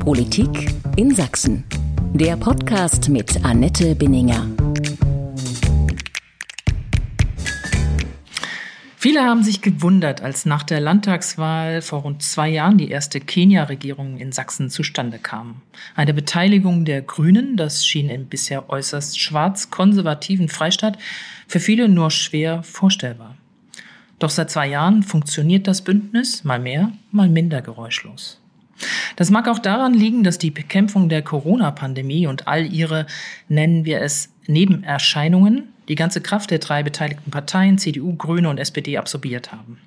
Politik in Sachsen. Der Podcast mit Annette Binninger. Viele haben sich gewundert, als nach der Landtagswahl vor rund zwei Jahren die erste Kenia-Regierung in Sachsen zustande kam. Eine Beteiligung der Grünen, das schien im bisher äußerst schwarz-konservativen Freistaat für viele nur schwer vorstellbar. Doch seit zwei Jahren funktioniert das Bündnis mal mehr, mal minder geräuschlos. Das mag auch daran liegen, dass die Bekämpfung der Corona-Pandemie und all ihre, nennen wir es, Nebenerscheinungen die ganze Kraft der drei beteiligten Parteien, CDU, Grüne und SPD, absorbiert haben.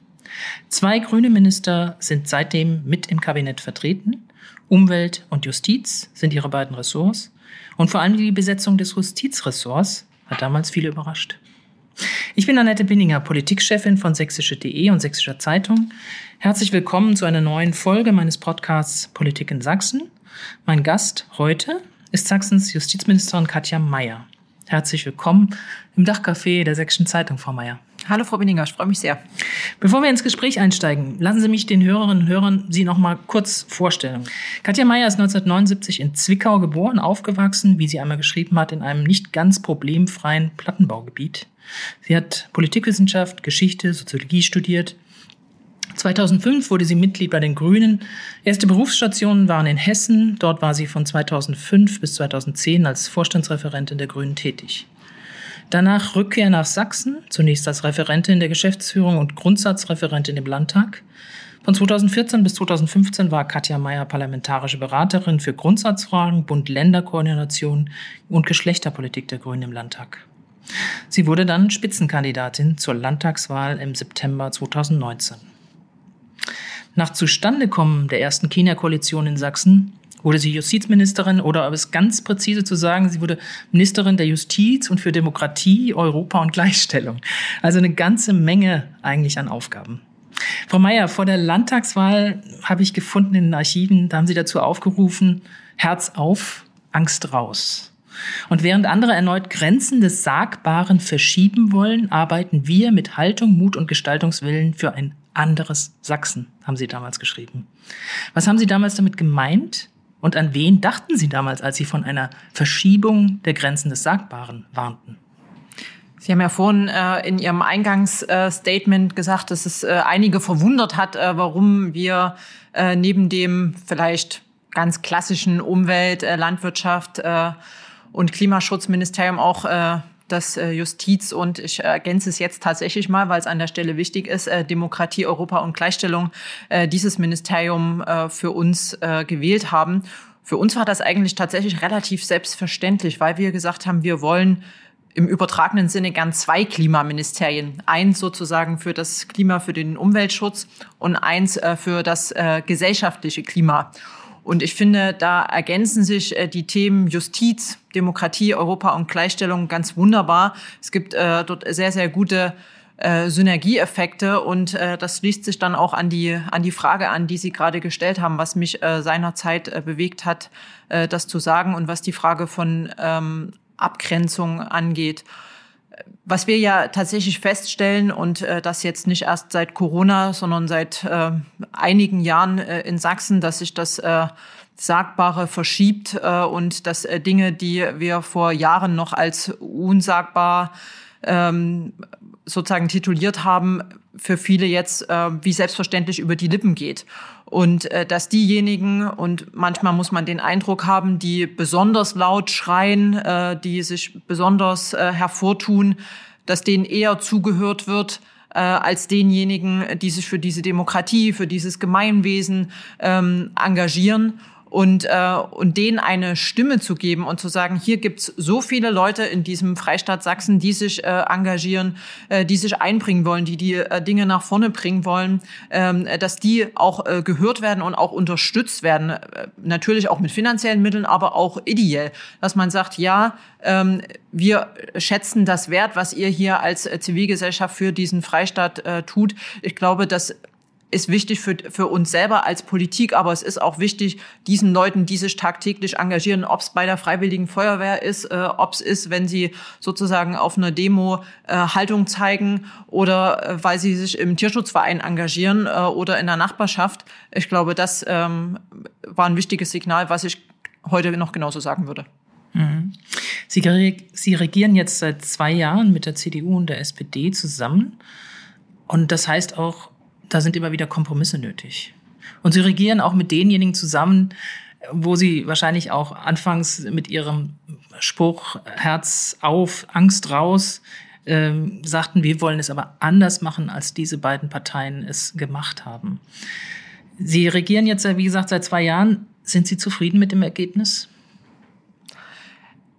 Zwei grüne Minister sind seitdem mit im Kabinett vertreten. Umwelt und Justiz sind ihre beiden Ressorts. Und vor allem die Besetzung des Justizressorts hat damals viele überrascht. Ich bin Annette Binninger, Politikchefin von sächsische.de und Sächsischer Zeitung. Herzlich willkommen zu einer neuen Folge meines Podcasts Politik in Sachsen. Mein Gast heute ist Sachsens Justizministerin Katja Mayer. Herzlich willkommen im Dachcafé der Sächsischen Zeitung, Frau Mayer. Hallo, Frau Binninger, ich freue mich sehr. Bevor wir ins Gespräch einsteigen, lassen Sie mich den Hörerinnen und Hörern Sie noch mal kurz vorstellen. Katja Mayer ist 1979 in Zwickau geboren, aufgewachsen, wie sie einmal geschrieben hat, in einem nicht ganz problemfreien Plattenbaugebiet. Sie hat Politikwissenschaft, Geschichte, Soziologie studiert. 2005 wurde sie Mitglied bei den Grünen. Erste Berufsstationen waren in Hessen. Dort war sie von 2005 bis 2010 als Vorstandsreferentin der Grünen tätig. Danach Rückkehr nach Sachsen, zunächst als Referentin der Geschäftsführung und Grundsatzreferentin im Landtag. Von 2014 bis 2015 war Katja Mayer parlamentarische Beraterin für Grundsatzfragen, Bund-Länder-Koordination und Geschlechterpolitik der Grünen im Landtag. Sie wurde dann Spitzenkandidatin zur Landtagswahl im September 2019. Nach Zustandekommen der ersten Kenia-Koalition in Sachsen wurde sie Justizministerin oder, um es ganz präzise zu sagen, sie wurde Ministerin der Justiz und für Demokratie, Europa und Gleichstellung. Also eine ganze Menge eigentlich an Aufgaben. Frau Mayer, vor der Landtagswahl habe ich gefunden in den Archiven, da haben Sie dazu aufgerufen, Herz auf, Angst raus. Und während andere erneut Grenzen des Sagbaren verschieben wollen, arbeiten wir mit Haltung, Mut und Gestaltungswillen für ein anderes Sachsen, haben Sie damals geschrieben. Was haben Sie damals damit gemeint? Und an wen dachten Sie damals, als Sie von einer Verschiebung der Grenzen des Sagbaren warnten? Sie haben ja vorhin äh, in Ihrem Eingangsstatement äh, gesagt, dass es äh, einige verwundert hat, äh, warum wir äh, neben dem vielleicht ganz klassischen Umwelt, äh, Landwirtschaft und Klimaschutzministerium auch äh, das äh, Justiz und ich ergänze es jetzt tatsächlich mal, weil es an der Stelle wichtig ist, äh, Demokratie, Europa und Gleichstellung äh, dieses Ministerium äh, für uns äh, gewählt haben. Für uns war das eigentlich tatsächlich relativ selbstverständlich, weil wir gesagt haben, wir wollen im übertragenen Sinne gern zwei Klimaministerien. Eins sozusagen für das Klima, für den Umweltschutz und eins äh, für das äh, gesellschaftliche Klima. Und ich finde, da ergänzen sich äh, die Themen Justiz, Demokratie, Europa und Gleichstellung ganz wunderbar. Es gibt äh, dort sehr, sehr gute äh, Synergieeffekte und äh, das schließt sich dann auch an die an die Frage an, die Sie gerade gestellt haben, was mich äh, seinerzeit äh, bewegt hat, äh, das zu sagen und was die Frage von ähm, Abgrenzung angeht. Was wir ja tatsächlich feststellen und äh, das jetzt nicht erst seit Corona, sondern seit äh, einigen Jahren äh, in Sachsen, dass sich das äh, Sagbare verschiebt äh, und dass äh, Dinge, die wir vor Jahren noch als unsagbar ähm, sozusagen tituliert haben, für viele jetzt äh, wie selbstverständlich über die Lippen geht. Und äh, dass diejenigen, und manchmal muss man den Eindruck haben, die besonders laut schreien, äh, die sich besonders äh, hervortun, dass denen eher zugehört wird, äh, als denjenigen, die sich für diese Demokratie, für dieses Gemeinwesen ähm, engagieren und, äh, und denen eine Stimme zu geben und zu sagen, hier gibt's so viele Leute in diesem Freistaat Sachsen, die sich äh, engagieren, äh, die sich einbringen wollen, die die äh, Dinge nach vorne bringen wollen, ähm, dass die auch äh, gehört werden und auch unterstützt werden, äh, natürlich auch mit finanziellen Mitteln, aber auch ideell, dass man sagt, ja, ähm, wir schätzen das Wert, was ihr hier als äh, Zivilgesellschaft für diesen Freistaat äh, tut. Ich glaube, dass ist wichtig für, für uns selber als Politik, aber es ist auch wichtig, diesen Leuten, die sich tagtäglich engagieren, ob es bei der Freiwilligen Feuerwehr ist, äh, ob es ist, wenn sie sozusagen auf einer Demo äh, Haltung zeigen oder äh, weil sie sich im Tierschutzverein engagieren äh, oder in der Nachbarschaft. Ich glaube, das ähm, war ein wichtiges Signal, was ich heute noch genauso sagen würde. Mhm. Sie, Sie regieren jetzt seit zwei Jahren mit der CDU und der SPD zusammen. Und das heißt auch, da sind immer wieder Kompromisse nötig. Und sie regieren auch mit denjenigen zusammen, wo sie wahrscheinlich auch anfangs mit ihrem Spruch Herz auf, Angst raus ähm, sagten, wir wollen es aber anders machen, als diese beiden Parteien es gemacht haben. Sie regieren jetzt, wie gesagt, seit zwei Jahren. Sind Sie zufrieden mit dem Ergebnis?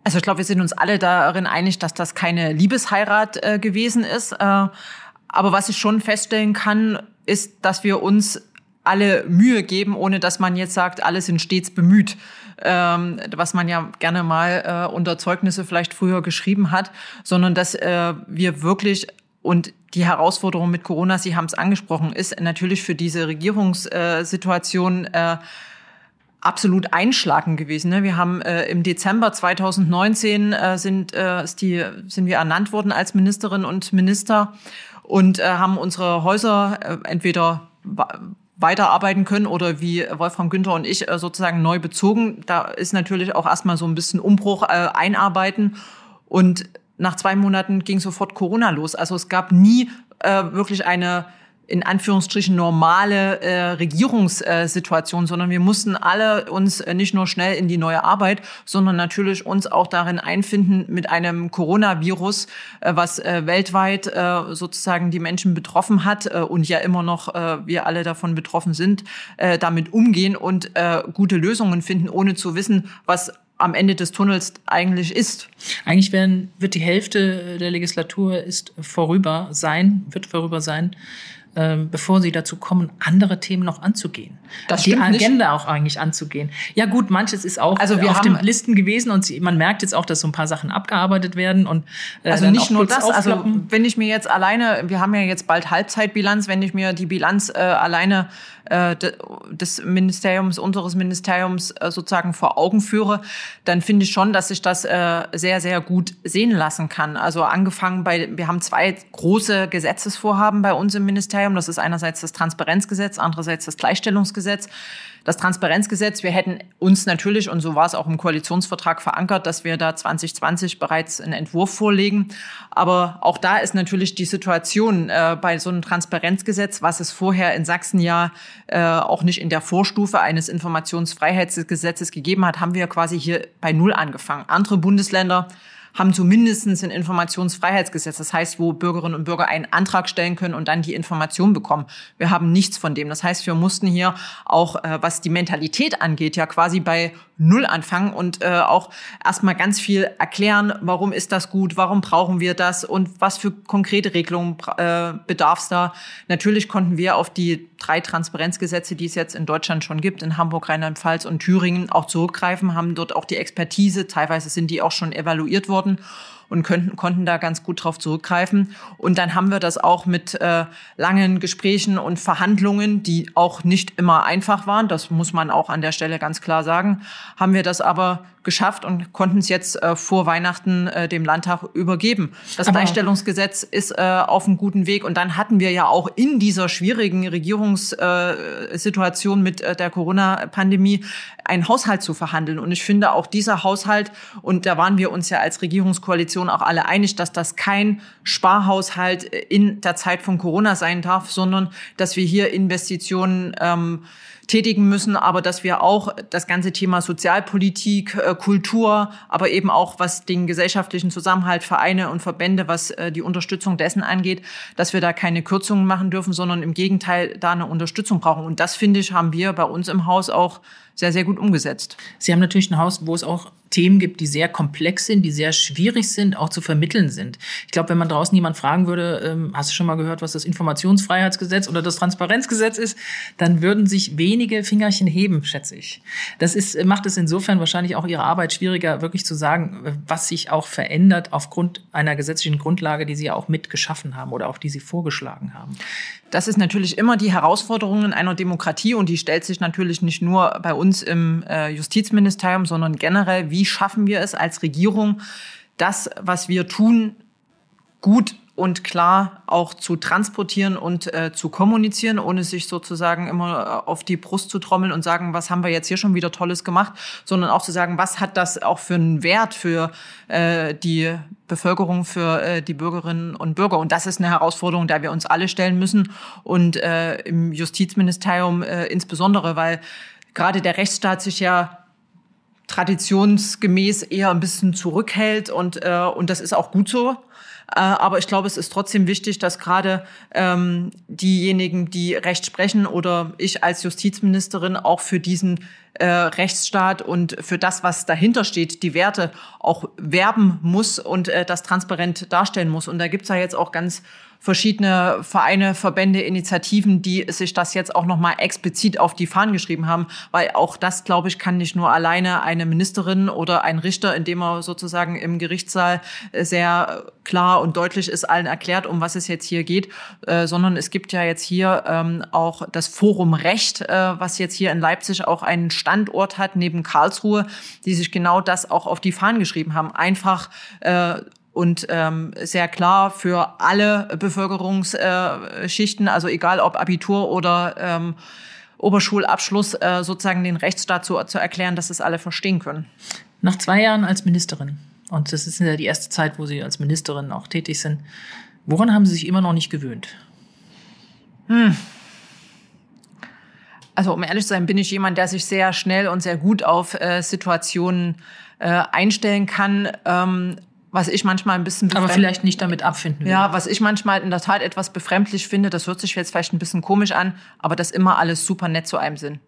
Also ich glaube, wir sind uns alle darin einig, dass das keine Liebesheirat äh, gewesen ist. Äh, aber was ich schon feststellen kann, ist, dass wir uns alle Mühe geben, ohne dass man jetzt sagt, alle sind stets bemüht, ähm, was man ja gerne mal äh, unter Zeugnisse vielleicht früher geschrieben hat, sondern dass äh, wir wirklich und die Herausforderung mit Corona, Sie haben es angesprochen, ist natürlich für diese Regierungssituation äh, absolut einschlagend gewesen. Ne? Wir haben äh, im Dezember 2019 äh, sind, äh, ist die, sind wir ernannt worden als Ministerin und Minister und äh, haben unsere Häuser äh, entweder weiterarbeiten können oder wie Wolfram Günther und ich äh, sozusagen neu bezogen. Da ist natürlich auch erstmal so ein bisschen Umbruch äh, einarbeiten und nach zwei Monaten ging sofort Corona los. Also es gab nie äh, wirklich eine in Anführungsstrichen normale äh, Regierungssituation, sondern wir mussten alle uns äh, nicht nur schnell in die neue Arbeit, sondern natürlich uns auch darin einfinden mit einem Coronavirus, äh, was äh, weltweit äh, sozusagen die Menschen betroffen hat äh, und ja immer noch äh, wir alle davon betroffen sind, äh, damit umgehen und äh, gute Lösungen finden, ohne zu wissen, was am Ende des Tunnels eigentlich ist. Eigentlich werden, wird die Hälfte der Legislatur ist vorüber sein, wird vorüber sein. Ähm, bevor sie dazu kommen, andere Themen noch anzugehen. Das die Agenda nicht. auch eigentlich anzugehen. Ja gut, manches ist auch also wir auf den Listen gewesen und sie, man merkt jetzt auch, dass so ein paar Sachen abgearbeitet werden und äh, also nicht nur das. Also wenn ich mir jetzt alleine, wir haben ja jetzt bald Halbzeitbilanz, wenn ich mir die Bilanz äh, alleine äh, des Ministeriums, unseres Ministeriums äh, sozusagen vor Augen führe, dann finde ich schon, dass sich das äh, sehr, sehr gut sehen lassen kann. Also angefangen bei, wir haben zwei große Gesetzesvorhaben bei uns im Ministerium Ministerium. Das ist einerseits das Transparenzgesetz, andererseits das Gleichstellungsgesetz. Das Transparenzgesetz, wir hätten uns natürlich, und so war es auch im Koalitionsvertrag verankert, dass wir da 2020 bereits einen Entwurf vorlegen. Aber auch da ist natürlich die Situation äh, bei so einem Transparenzgesetz, was es vorher in Sachsen ja äh, auch nicht in der Vorstufe eines Informationsfreiheitsgesetzes gegeben hat, haben wir quasi hier bei Null angefangen. Andere Bundesländer haben zumindest ein Informationsfreiheitsgesetz. Das heißt, wo Bürgerinnen und Bürger einen Antrag stellen können und dann die Information bekommen. Wir haben nichts von dem. Das heißt, wir mussten hier auch, äh, was die Mentalität angeht, ja quasi bei Null anfangen und äh, auch erstmal ganz viel erklären, warum ist das gut, warum brauchen wir das und was für konkrete Regelungen äh, bedarf es da. Natürlich konnten wir auf die drei Transparenzgesetze, die es jetzt in Deutschland schon gibt, in Hamburg, Rheinland-Pfalz und Thüringen auch zurückgreifen, haben dort auch die Expertise, teilweise sind die auch schon evaluiert worden und könnten, konnten da ganz gut drauf zurückgreifen. Und dann haben wir das auch mit äh, langen Gesprächen und Verhandlungen, die auch nicht immer einfach waren, das muss man auch an der Stelle ganz klar sagen, haben wir das aber geschafft und konnten es jetzt äh, vor Weihnachten äh, dem Landtag übergeben. Das Aber Gleichstellungsgesetz ist äh, auf einem guten Weg und dann hatten wir ja auch in dieser schwierigen Regierungssituation mit äh, der Corona-Pandemie einen Haushalt zu verhandeln. Und ich finde auch dieser Haushalt, und da waren wir uns ja als Regierungskoalition auch alle einig, dass das kein Sparhaushalt in der Zeit von Corona sein darf, sondern dass wir hier Investitionen ähm, tätigen müssen, aber dass wir auch das ganze Thema Sozialpolitik, äh, Kultur, aber eben auch was den gesellschaftlichen Zusammenhalt, Vereine und Verbände, was äh, die Unterstützung dessen angeht, dass wir da keine Kürzungen machen dürfen, sondern im Gegenteil da eine Unterstützung brauchen. Und das, finde ich, haben wir bei uns im Haus auch sehr, sehr gut umgesetzt. Sie haben natürlich ein Haus, wo es auch Themen gibt, die sehr komplex sind, die sehr schwierig sind, auch zu vermitteln sind. Ich glaube, wenn man draußen jemand fragen würde, ähm, hast du schon mal gehört, was das Informationsfreiheitsgesetz oder das Transparenzgesetz ist, dann würden sich wenige Fingerchen heben, schätze ich. Das ist, macht es insofern wahrscheinlich auch Ihre Arbeit schwieriger, wirklich zu sagen, was sich auch verändert aufgrund einer gesetzlichen Grundlage, die Sie ja auch mitgeschaffen haben oder auch die Sie vorgeschlagen haben. Das ist natürlich immer die Herausforderung in einer Demokratie und die stellt sich natürlich nicht nur bei uns im äh, Justizministerium, sondern generell, wie schaffen wir es als Regierung, das, was wir tun, gut und klar auch zu transportieren und äh, zu kommunizieren, ohne sich sozusagen immer äh, auf die Brust zu trommeln und sagen, was haben wir jetzt hier schon wieder Tolles gemacht, sondern auch zu sagen, was hat das auch für einen Wert für äh, die Bevölkerung, für äh, die Bürgerinnen und Bürger. Und das ist eine Herausforderung, der wir uns alle stellen müssen und äh, im Justizministerium äh, insbesondere, weil gerade der Rechtsstaat sich ja traditionsgemäß eher ein bisschen zurückhält und, äh, und das ist auch gut so. Äh, aber ich glaube, es ist trotzdem wichtig, dass gerade ähm, diejenigen, die Recht sprechen oder ich als Justizministerin auch für diesen äh, Rechtsstaat und für das, was dahinter steht, die Werte auch werben muss und äh, das transparent darstellen muss. Und da gibt's ja jetzt auch ganz verschiedene Vereine, Verbände, Initiativen, die sich das jetzt auch nochmal explizit auf die Fahnen geschrieben haben, weil auch das, glaube ich, kann nicht nur alleine eine Ministerin oder ein Richter, indem er sozusagen im Gerichtssaal sehr klar und deutlich ist, allen erklärt, um was es jetzt hier geht, äh, sondern es gibt ja jetzt hier ähm, auch das Forum Recht, äh, was jetzt hier in Leipzig auch einen Standort hat neben Karlsruhe, die sich genau das auch auf die Fahnen geschrieben haben. Einfach äh, und ähm, sehr klar für alle Bevölkerungsschichten, also egal ob Abitur oder ähm, Oberschulabschluss, äh, sozusagen den Rechtsstaat zu, zu erklären, dass es alle verstehen können. Nach zwei Jahren als Ministerin, und das ist ja die erste Zeit, wo Sie als Ministerin auch tätig sind, woran haben Sie sich immer noch nicht gewöhnt? Hm. Also um ehrlich zu sein, bin ich jemand, der sich sehr schnell und sehr gut auf äh, Situationen äh, einstellen kann. Ähm, was ich manchmal ein bisschen aber vielleicht nicht damit abfinden will. Ja, was ich manchmal in der Tat etwas befremdlich finde, das hört sich jetzt vielleicht ein bisschen komisch an, aber dass immer alles super nett zu einem sind.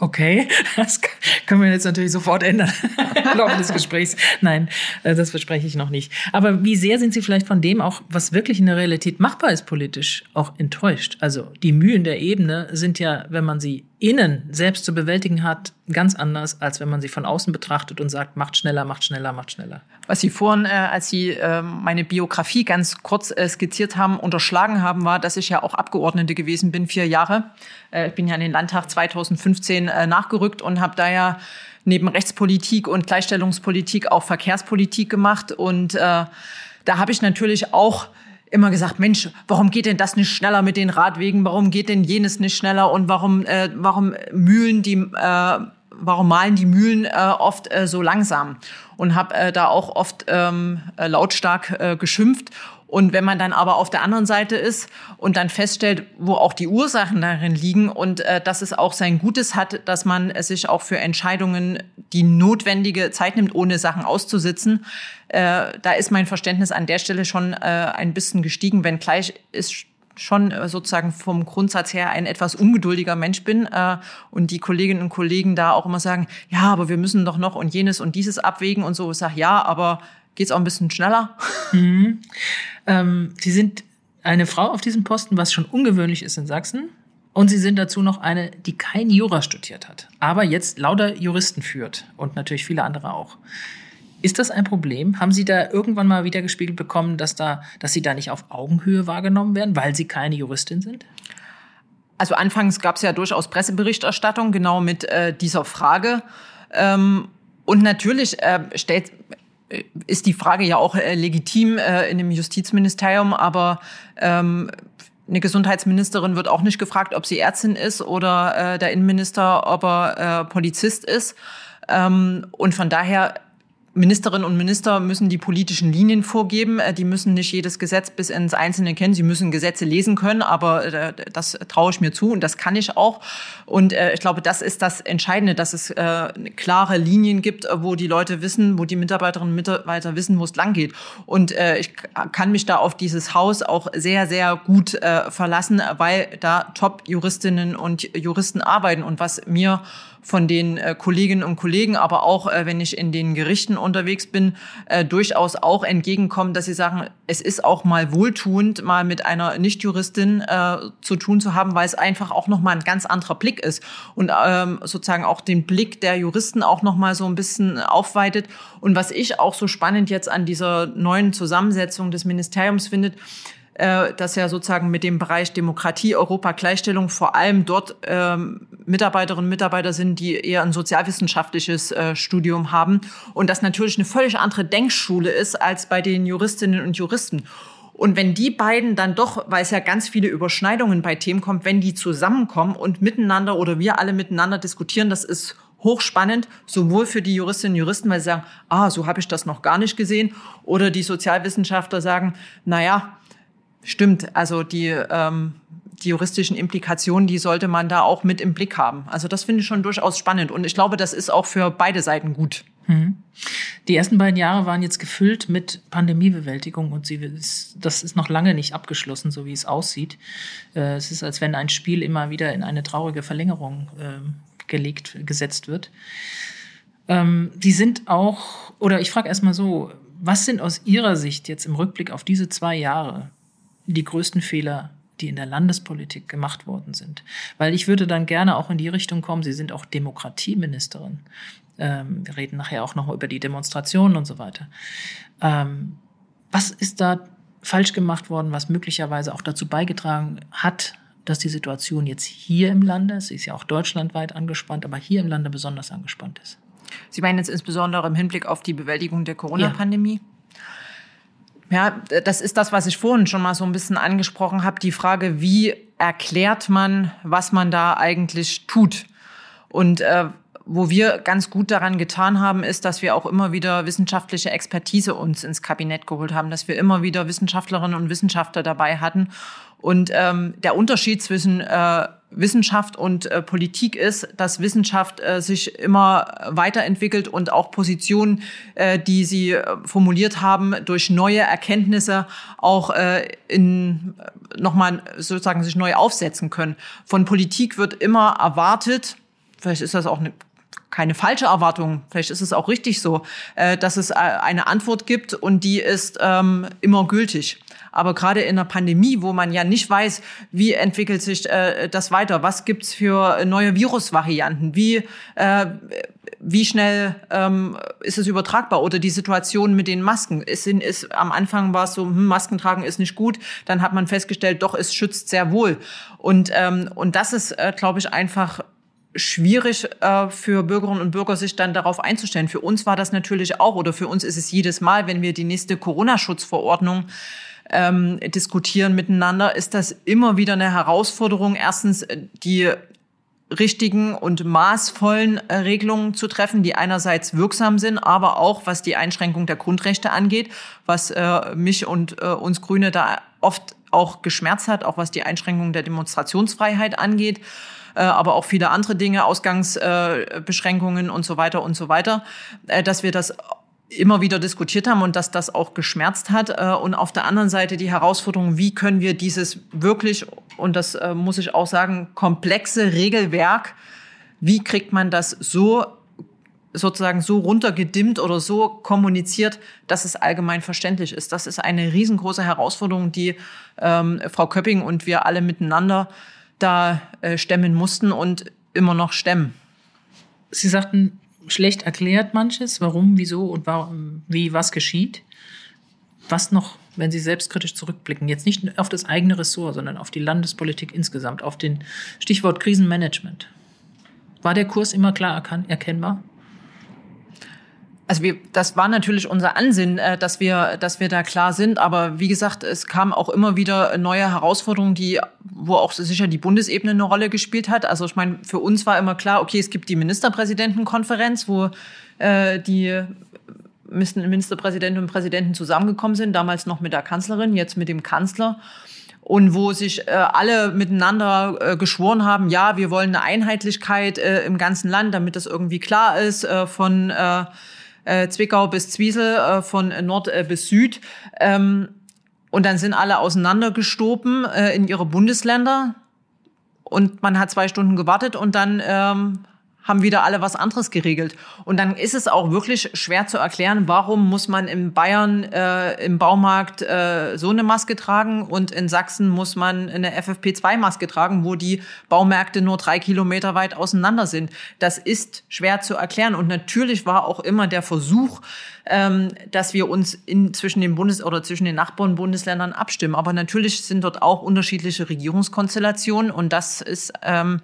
Okay, das können wir jetzt natürlich sofort ändern im Laufe des Gesprächs. Nein, äh, das verspreche ich noch nicht. Aber wie sehr sind Sie vielleicht von dem auch, was wirklich in der Realität machbar ist politisch, auch enttäuscht? Also die Mühen der Ebene sind ja, wenn man sie innen selbst zu bewältigen hat, ganz anders, als wenn man sie von außen betrachtet und sagt, macht schneller, macht schneller, macht schneller. Was Sie vorhin, äh, als Sie äh, meine Biografie ganz kurz äh, skizziert haben, unterschlagen haben, war, dass ich ja auch Abgeordnete gewesen bin, vier Jahre. Äh, ich bin ja in den Landtag 2015 äh, nachgerückt und habe da ja neben Rechtspolitik und Gleichstellungspolitik auch Verkehrspolitik gemacht. Und äh, da habe ich natürlich auch immer gesagt, Mensch, warum geht denn das nicht schneller mit den Radwegen? Warum geht denn jenes nicht schneller? Und warum, äh, warum mühlen die, äh, warum malen die Mühlen äh, oft äh, so langsam? Und habe äh, da auch oft ähm, äh, lautstark äh, geschimpft. Und wenn man dann aber auf der anderen Seite ist und dann feststellt, wo auch die Ursachen darin liegen und äh, dass es auch sein Gutes hat, dass man sich auch für Entscheidungen die notwendige Zeit nimmt, ohne Sachen auszusitzen, äh, da ist mein Verständnis an der Stelle schon äh, ein bisschen gestiegen, wenngleich ist schon äh, sozusagen vom Grundsatz her ein etwas ungeduldiger Mensch bin äh, und die Kolleginnen und Kollegen da auch immer sagen, ja, aber wir müssen doch noch und jenes und dieses abwägen und so. Ich sage, ja, aber geht's auch ein bisschen schneller? Mhm. Ähm, Sie sind eine Frau auf diesem Posten, was schon ungewöhnlich ist in Sachsen. Und Sie sind dazu noch eine, die kein Jura studiert hat, aber jetzt lauter Juristen führt und natürlich viele andere auch. Ist das ein Problem? Haben Sie da irgendwann mal wieder gespiegelt bekommen, dass, da, dass Sie da nicht auf Augenhöhe wahrgenommen werden, weil Sie keine Juristin sind? Also anfangs gab es ja durchaus Presseberichterstattung genau mit äh, dieser Frage. Ähm, und natürlich äh, stellt, ist die Frage ja auch äh, legitim äh, in dem Justizministerium, aber ähm, eine Gesundheitsministerin wird auch nicht gefragt, ob sie Ärztin ist oder äh, der Innenminister, ob er äh, Polizist ist. Ähm, und von daher Ministerinnen und Minister müssen die politischen Linien vorgeben. Äh, die müssen nicht jedes Gesetz bis ins Einzelne kennen. Sie müssen Gesetze lesen können, aber äh, das traue ich mir zu und das kann ich auch. Und äh, ich glaube, das ist das Entscheidende, dass es klare Linien gibt, wo die Leute wissen, wo die Mitarbeiterinnen und Mitarbeiter wissen, wo es lang geht. Und ich kann mich da auf dieses Haus auch sehr, sehr gut verlassen, weil da Top-Juristinnen und Juristen arbeiten. Und was mir von den äh, Kolleginnen und Kollegen, aber auch äh, wenn ich in den Gerichten unterwegs bin, äh, durchaus auch entgegenkommen, dass sie sagen, es ist auch mal wohltuend, mal mit einer Nichtjuristin äh, zu tun zu haben, weil es einfach auch noch mal ein ganz anderer Blick ist und ähm, sozusagen auch den Blick der Juristen auch noch mal so ein bisschen aufweitet. Und was ich auch so spannend jetzt an dieser neuen Zusammensetzung des Ministeriums findet, äh, dass ja sozusagen mit dem Bereich Demokratie, Europa, Gleichstellung vor allem dort ähm, Mitarbeiterinnen und Mitarbeiter sind, die eher ein sozialwissenschaftliches äh, Studium haben und das natürlich eine völlig andere Denkschule ist als bei den Juristinnen und Juristen. Und wenn die beiden dann doch, weil es ja ganz viele Überschneidungen bei Themen kommt, wenn die zusammenkommen und miteinander oder wir alle miteinander diskutieren, das ist hochspannend, sowohl für die Juristinnen und Juristen, weil sie sagen, ah, so habe ich das noch gar nicht gesehen, oder die Sozialwissenschaftler sagen, na ja, Stimmt, also die, ähm, die juristischen Implikationen, die sollte man da auch mit im Blick haben. Also das finde ich schon durchaus spannend und ich glaube, das ist auch für beide Seiten gut. Mhm. Die ersten beiden Jahre waren jetzt gefüllt mit Pandemiebewältigung und sie, das ist noch lange nicht abgeschlossen, so wie es aussieht. Äh, es ist, als wenn ein Spiel immer wieder in eine traurige Verlängerung ähm, gelegt, gesetzt wird. Ähm, die sind auch, oder ich frage erstmal so, was sind aus Ihrer Sicht jetzt im Rückblick auf diese zwei Jahre die größten Fehler, die in der Landespolitik gemacht worden sind. Weil ich würde dann gerne auch in die Richtung kommen, Sie sind auch Demokratieministerin. Ähm, wir reden nachher auch noch über die Demonstrationen und so weiter. Ähm, was ist da falsch gemacht worden, was möglicherweise auch dazu beigetragen hat, dass die Situation jetzt hier im Lande, sie ist ja auch deutschlandweit angespannt, aber hier im Lande besonders angespannt ist? Sie meinen jetzt insbesondere im Hinblick auf die Bewältigung der Corona-Pandemie? Ja. Ja, das ist das, was ich vorhin schon mal so ein bisschen angesprochen habe. Die Frage, wie erklärt man, was man da eigentlich tut? Und äh, wo wir ganz gut daran getan haben, ist, dass wir auch immer wieder wissenschaftliche Expertise uns ins Kabinett geholt haben, dass wir immer wieder Wissenschaftlerinnen und Wissenschaftler dabei hatten. Und ähm, der Unterschied zwischen äh, Wissenschaft und äh, Politik ist, dass Wissenschaft äh, sich immer weiterentwickelt und auch Positionen, äh, die sie äh, formuliert haben, durch neue Erkenntnisse auch äh, in nochmal sozusagen sich neu aufsetzen können. Von Politik wird immer erwartet, vielleicht ist das auch eine keine falsche Erwartung, vielleicht ist es auch richtig so, äh, dass es äh, eine Antwort gibt und die ist ähm, immer gültig. Aber gerade in der Pandemie, wo man ja nicht weiß, wie entwickelt sich äh, das weiter, was gibt's für neue Virusvarianten, wie äh, wie schnell ähm, ist es übertragbar oder die Situation mit den Masken. Sind, ist, am Anfang war es so, hm, Masken tragen ist nicht gut. Dann hat man festgestellt, doch, es schützt sehr wohl. Und, ähm, und das ist, äh, glaube ich, einfach schwierig äh, für Bürgerinnen und Bürger, sich dann darauf einzustellen. Für uns war das natürlich auch, oder für uns ist es jedes Mal, wenn wir die nächste Corona-Schutzverordnung ähm, diskutieren miteinander, ist das immer wieder eine Herausforderung. Erstens äh, die richtigen und maßvollen äh, Regelungen zu treffen, die einerseits wirksam sind, aber auch was die Einschränkung der Grundrechte angeht, was äh, mich und äh, uns Grüne da oft auch geschmerzt hat, auch was die Einschränkung der Demonstrationsfreiheit angeht, aber auch viele andere Dinge, Ausgangsbeschränkungen und so weiter und so weiter, äh, dass wir das immer wieder diskutiert haben und dass das auch geschmerzt hat. Äh, und auf der anderen Seite die Herausforderung, wie können wir dieses wirklich, und das äh, muss ich auch sagen, komplexe Regelwerk, wie kriegt man das so sozusagen so runtergedimmt oder so kommuniziert, dass es allgemein verständlich ist. Das ist eine riesengroße Herausforderung, die ähm, Frau Köpping und wir alle miteinander da äh, stemmen mussten und immer noch stemmen. Sie sagten, schlecht erklärt manches, warum, wieso und warum, wie was geschieht. Was noch, wenn Sie selbstkritisch zurückblicken, jetzt nicht auf das eigene Ressort, sondern auf die Landespolitik insgesamt, auf den Stichwort Krisenmanagement. War der Kurs immer klar erkennbar? Also wir, das war natürlich unser Ansinnen, äh, dass wir, dass wir da klar sind. Aber wie gesagt, es kamen auch immer wieder neue Herausforderungen, die, wo auch sicher die Bundesebene eine Rolle gespielt hat. Also ich meine, für uns war immer klar, okay, es gibt die Ministerpräsidentenkonferenz, wo äh, die Ministerpräsidentinnen und Präsidenten zusammengekommen sind, damals noch mit der Kanzlerin, jetzt mit dem Kanzler und wo sich äh, alle miteinander äh, geschworen haben, ja, wir wollen eine Einheitlichkeit äh, im ganzen Land, damit das irgendwie klar ist, äh, von äh, Zwickau bis Zwiesel, äh, von Nord äh, bis Süd. Ähm, und dann sind alle auseinandergestoben äh, in ihre Bundesländer. Und man hat zwei Stunden gewartet und dann ähm, haben wieder alle was anderes geregelt. Und dann ist es auch wirklich schwer zu erklären, warum muss man in Bayern äh, im Baumarkt äh, so eine Maske tragen und in Sachsen muss man eine FFP2-Maske tragen, wo die Baumärkte nur drei Kilometer weit auseinander sind. Das ist schwer zu erklären. Und natürlich war auch immer der Versuch, ähm, dass wir uns in, zwischen den Bundes- oder zwischen den Nachbarn-Bundesländern abstimmen. Aber natürlich sind dort auch unterschiedliche Regierungskonstellationen und das ist ähm,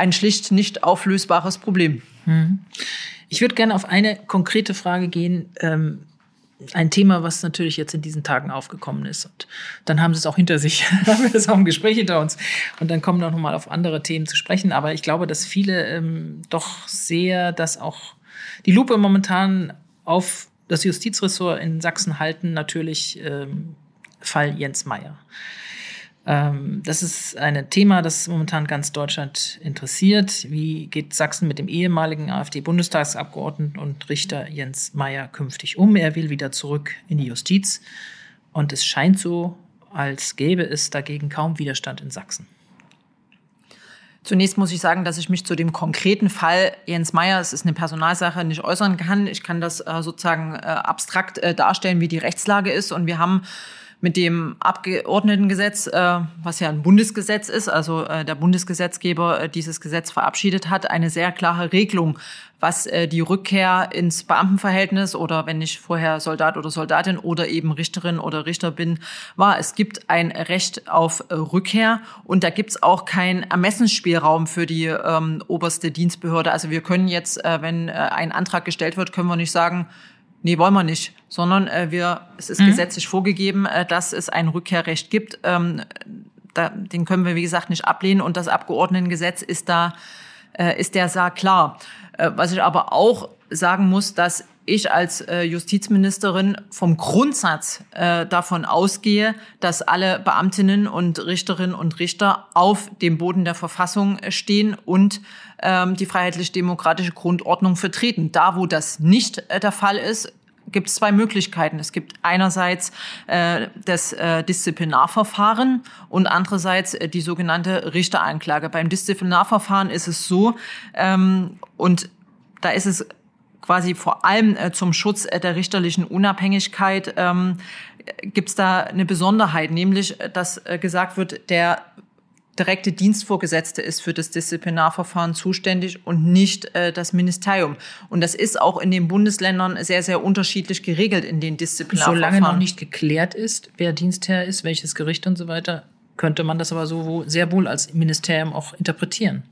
ein schlicht nicht auflösbares Problem. Hm. Ich würde gerne auf eine konkrete Frage gehen. Ähm, ein Thema, was natürlich jetzt in diesen Tagen aufgekommen ist. Und dann haben sie es auch hinter sich, haben wir das auch im Gespräch hinter uns. Und dann kommen wir noch mal auf andere Themen zu sprechen. Aber ich glaube, dass viele ähm, doch sehr, dass auch die Lupe momentan auf das Justizressort in Sachsen halten, natürlich ähm, Fall Jens Meyer. Ähm, das ist ein Thema, das momentan ganz Deutschland interessiert. Wie geht Sachsen mit dem ehemaligen AfD-Bundestagsabgeordneten und Richter Jens Meyer künftig um? Er will wieder zurück in die Justiz. Und es scheint so, als gäbe es dagegen kaum Widerstand in Sachsen. Zunächst muss ich sagen, dass ich mich zu dem konkreten Fall Jens Meyer, es ist eine Personalsache, nicht äußern kann. Ich kann das äh, sozusagen äh, abstrakt äh, darstellen, wie die Rechtslage ist. Und wir haben mit dem Abgeordnetengesetz, äh, was ja ein Bundesgesetz ist, also äh, der Bundesgesetzgeber äh, dieses Gesetz verabschiedet hat, eine sehr klare Regelung, was äh, die Rückkehr ins Beamtenverhältnis oder wenn ich vorher Soldat oder Soldatin oder eben Richterin oder Richter bin, war. Es gibt ein Recht auf äh, Rückkehr und da gibt's auch keinen Ermessensspielraum für die ähm, oberste Dienstbehörde. Also wir können jetzt, äh, wenn äh, ein Antrag gestellt wird, können wir nicht sagen, Nee, wollen wir nicht, sondern äh, wir, es ist mhm. gesetzlich vorgegeben, äh, dass es ein Rückkehrrecht gibt. Ähm, da, den können wir, wie gesagt, nicht ablehnen und das Abgeordnetengesetz ist da, äh, ist der sehr klar. Äh, was ich aber auch sagen muss, dass ich als äh, Justizministerin vom Grundsatz äh, davon ausgehe, dass alle Beamtinnen und Richterinnen und Richter auf dem Boden der Verfassung stehen und ähm, die freiheitlich-demokratische Grundordnung vertreten. Da, wo das nicht äh, der Fall ist, gibt es zwei Möglichkeiten. Es gibt einerseits äh, das äh, Disziplinarverfahren und andererseits äh, die sogenannte Richteranklage. Beim Disziplinarverfahren ist es so, ähm, und da ist es quasi vor allem äh, zum Schutz äh, der richterlichen Unabhängigkeit ähm, gibt es da eine Besonderheit, nämlich äh, dass äh, gesagt wird, der direkte Dienstvorgesetzte ist für das Disziplinarverfahren zuständig und nicht äh, das Ministerium. Und das ist auch in den Bundesländern sehr, sehr unterschiedlich geregelt in den Disziplinarverfahren. Solange noch nicht geklärt ist, wer Dienstherr ist, welches Gericht und so weiter, könnte man das aber so sehr wohl als Ministerium auch interpretieren.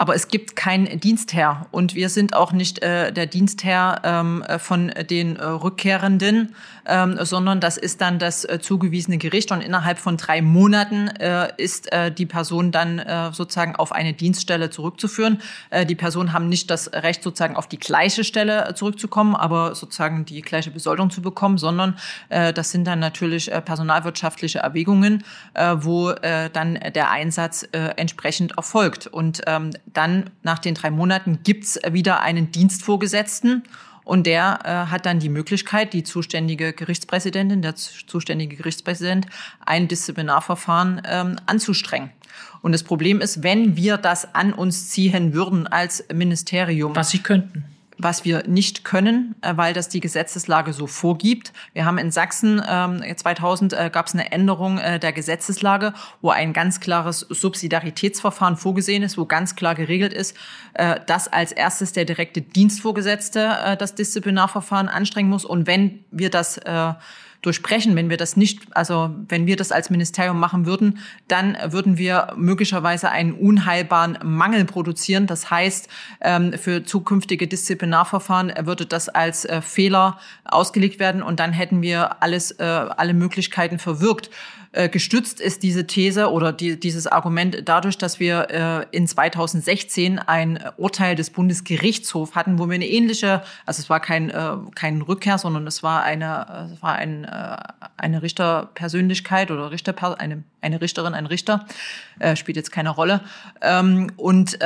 Aber es gibt keinen Dienstherr und wir sind auch nicht äh, der Dienstherr ähm, von den äh, Rückkehrenden, ähm, sondern das ist dann das äh, zugewiesene Gericht und innerhalb von drei Monaten äh, ist äh, die Person dann äh, sozusagen auf eine Dienststelle zurückzuführen. Äh, die Personen haben nicht das Recht sozusagen auf die gleiche Stelle äh, zurückzukommen, aber sozusagen die gleiche Besoldung zu bekommen, sondern äh, das sind dann natürlich äh, personalwirtschaftliche Erwägungen, äh, wo äh, dann der Einsatz äh, entsprechend erfolgt und ähm, dann nach den drei Monaten gibt's wieder einen Dienstvorgesetzten und der äh, hat dann die Möglichkeit, die zuständige Gerichtspräsidentin, der zuständige Gerichtspräsident, ein Disziplinarverfahren ähm, anzustrengen. Und das Problem ist, wenn wir das an uns ziehen würden als Ministerium. Was Sie könnten was wir nicht können, äh, weil das die Gesetzeslage so vorgibt. Wir haben in Sachsen ähm, 2000 äh, gab es eine Änderung äh, der Gesetzeslage, wo ein ganz klares Subsidiaritätsverfahren vorgesehen ist, wo ganz klar geregelt ist, äh, dass als erstes der direkte Dienstvorgesetzte das Disziplinarverfahren anstrengen muss. Und wenn wir das äh, durchbrechen. Wenn wir das nicht, also wenn wir das als Ministerium machen würden, dann würden wir möglicherweise einen unheilbaren Mangel produzieren. Das heißt, ähm, für zukünftige Disziplinarverfahren würde das als äh, Fehler ausgelegt werden und dann hätten wir alles, äh, alle Möglichkeiten verwirkt. Äh, gestützt ist diese These oder die, dieses Argument dadurch, dass wir äh, in 2016 ein Urteil des Bundesgerichtshofs hatten, wo wir eine ähnliche, also es war kein, äh, kein Rückkehr, sondern es war eine, es war ein, äh, eine Richterpersönlichkeit oder Richter, eine, eine Richterin, ein Richter, äh, spielt jetzt keine Rolle. Ähm, und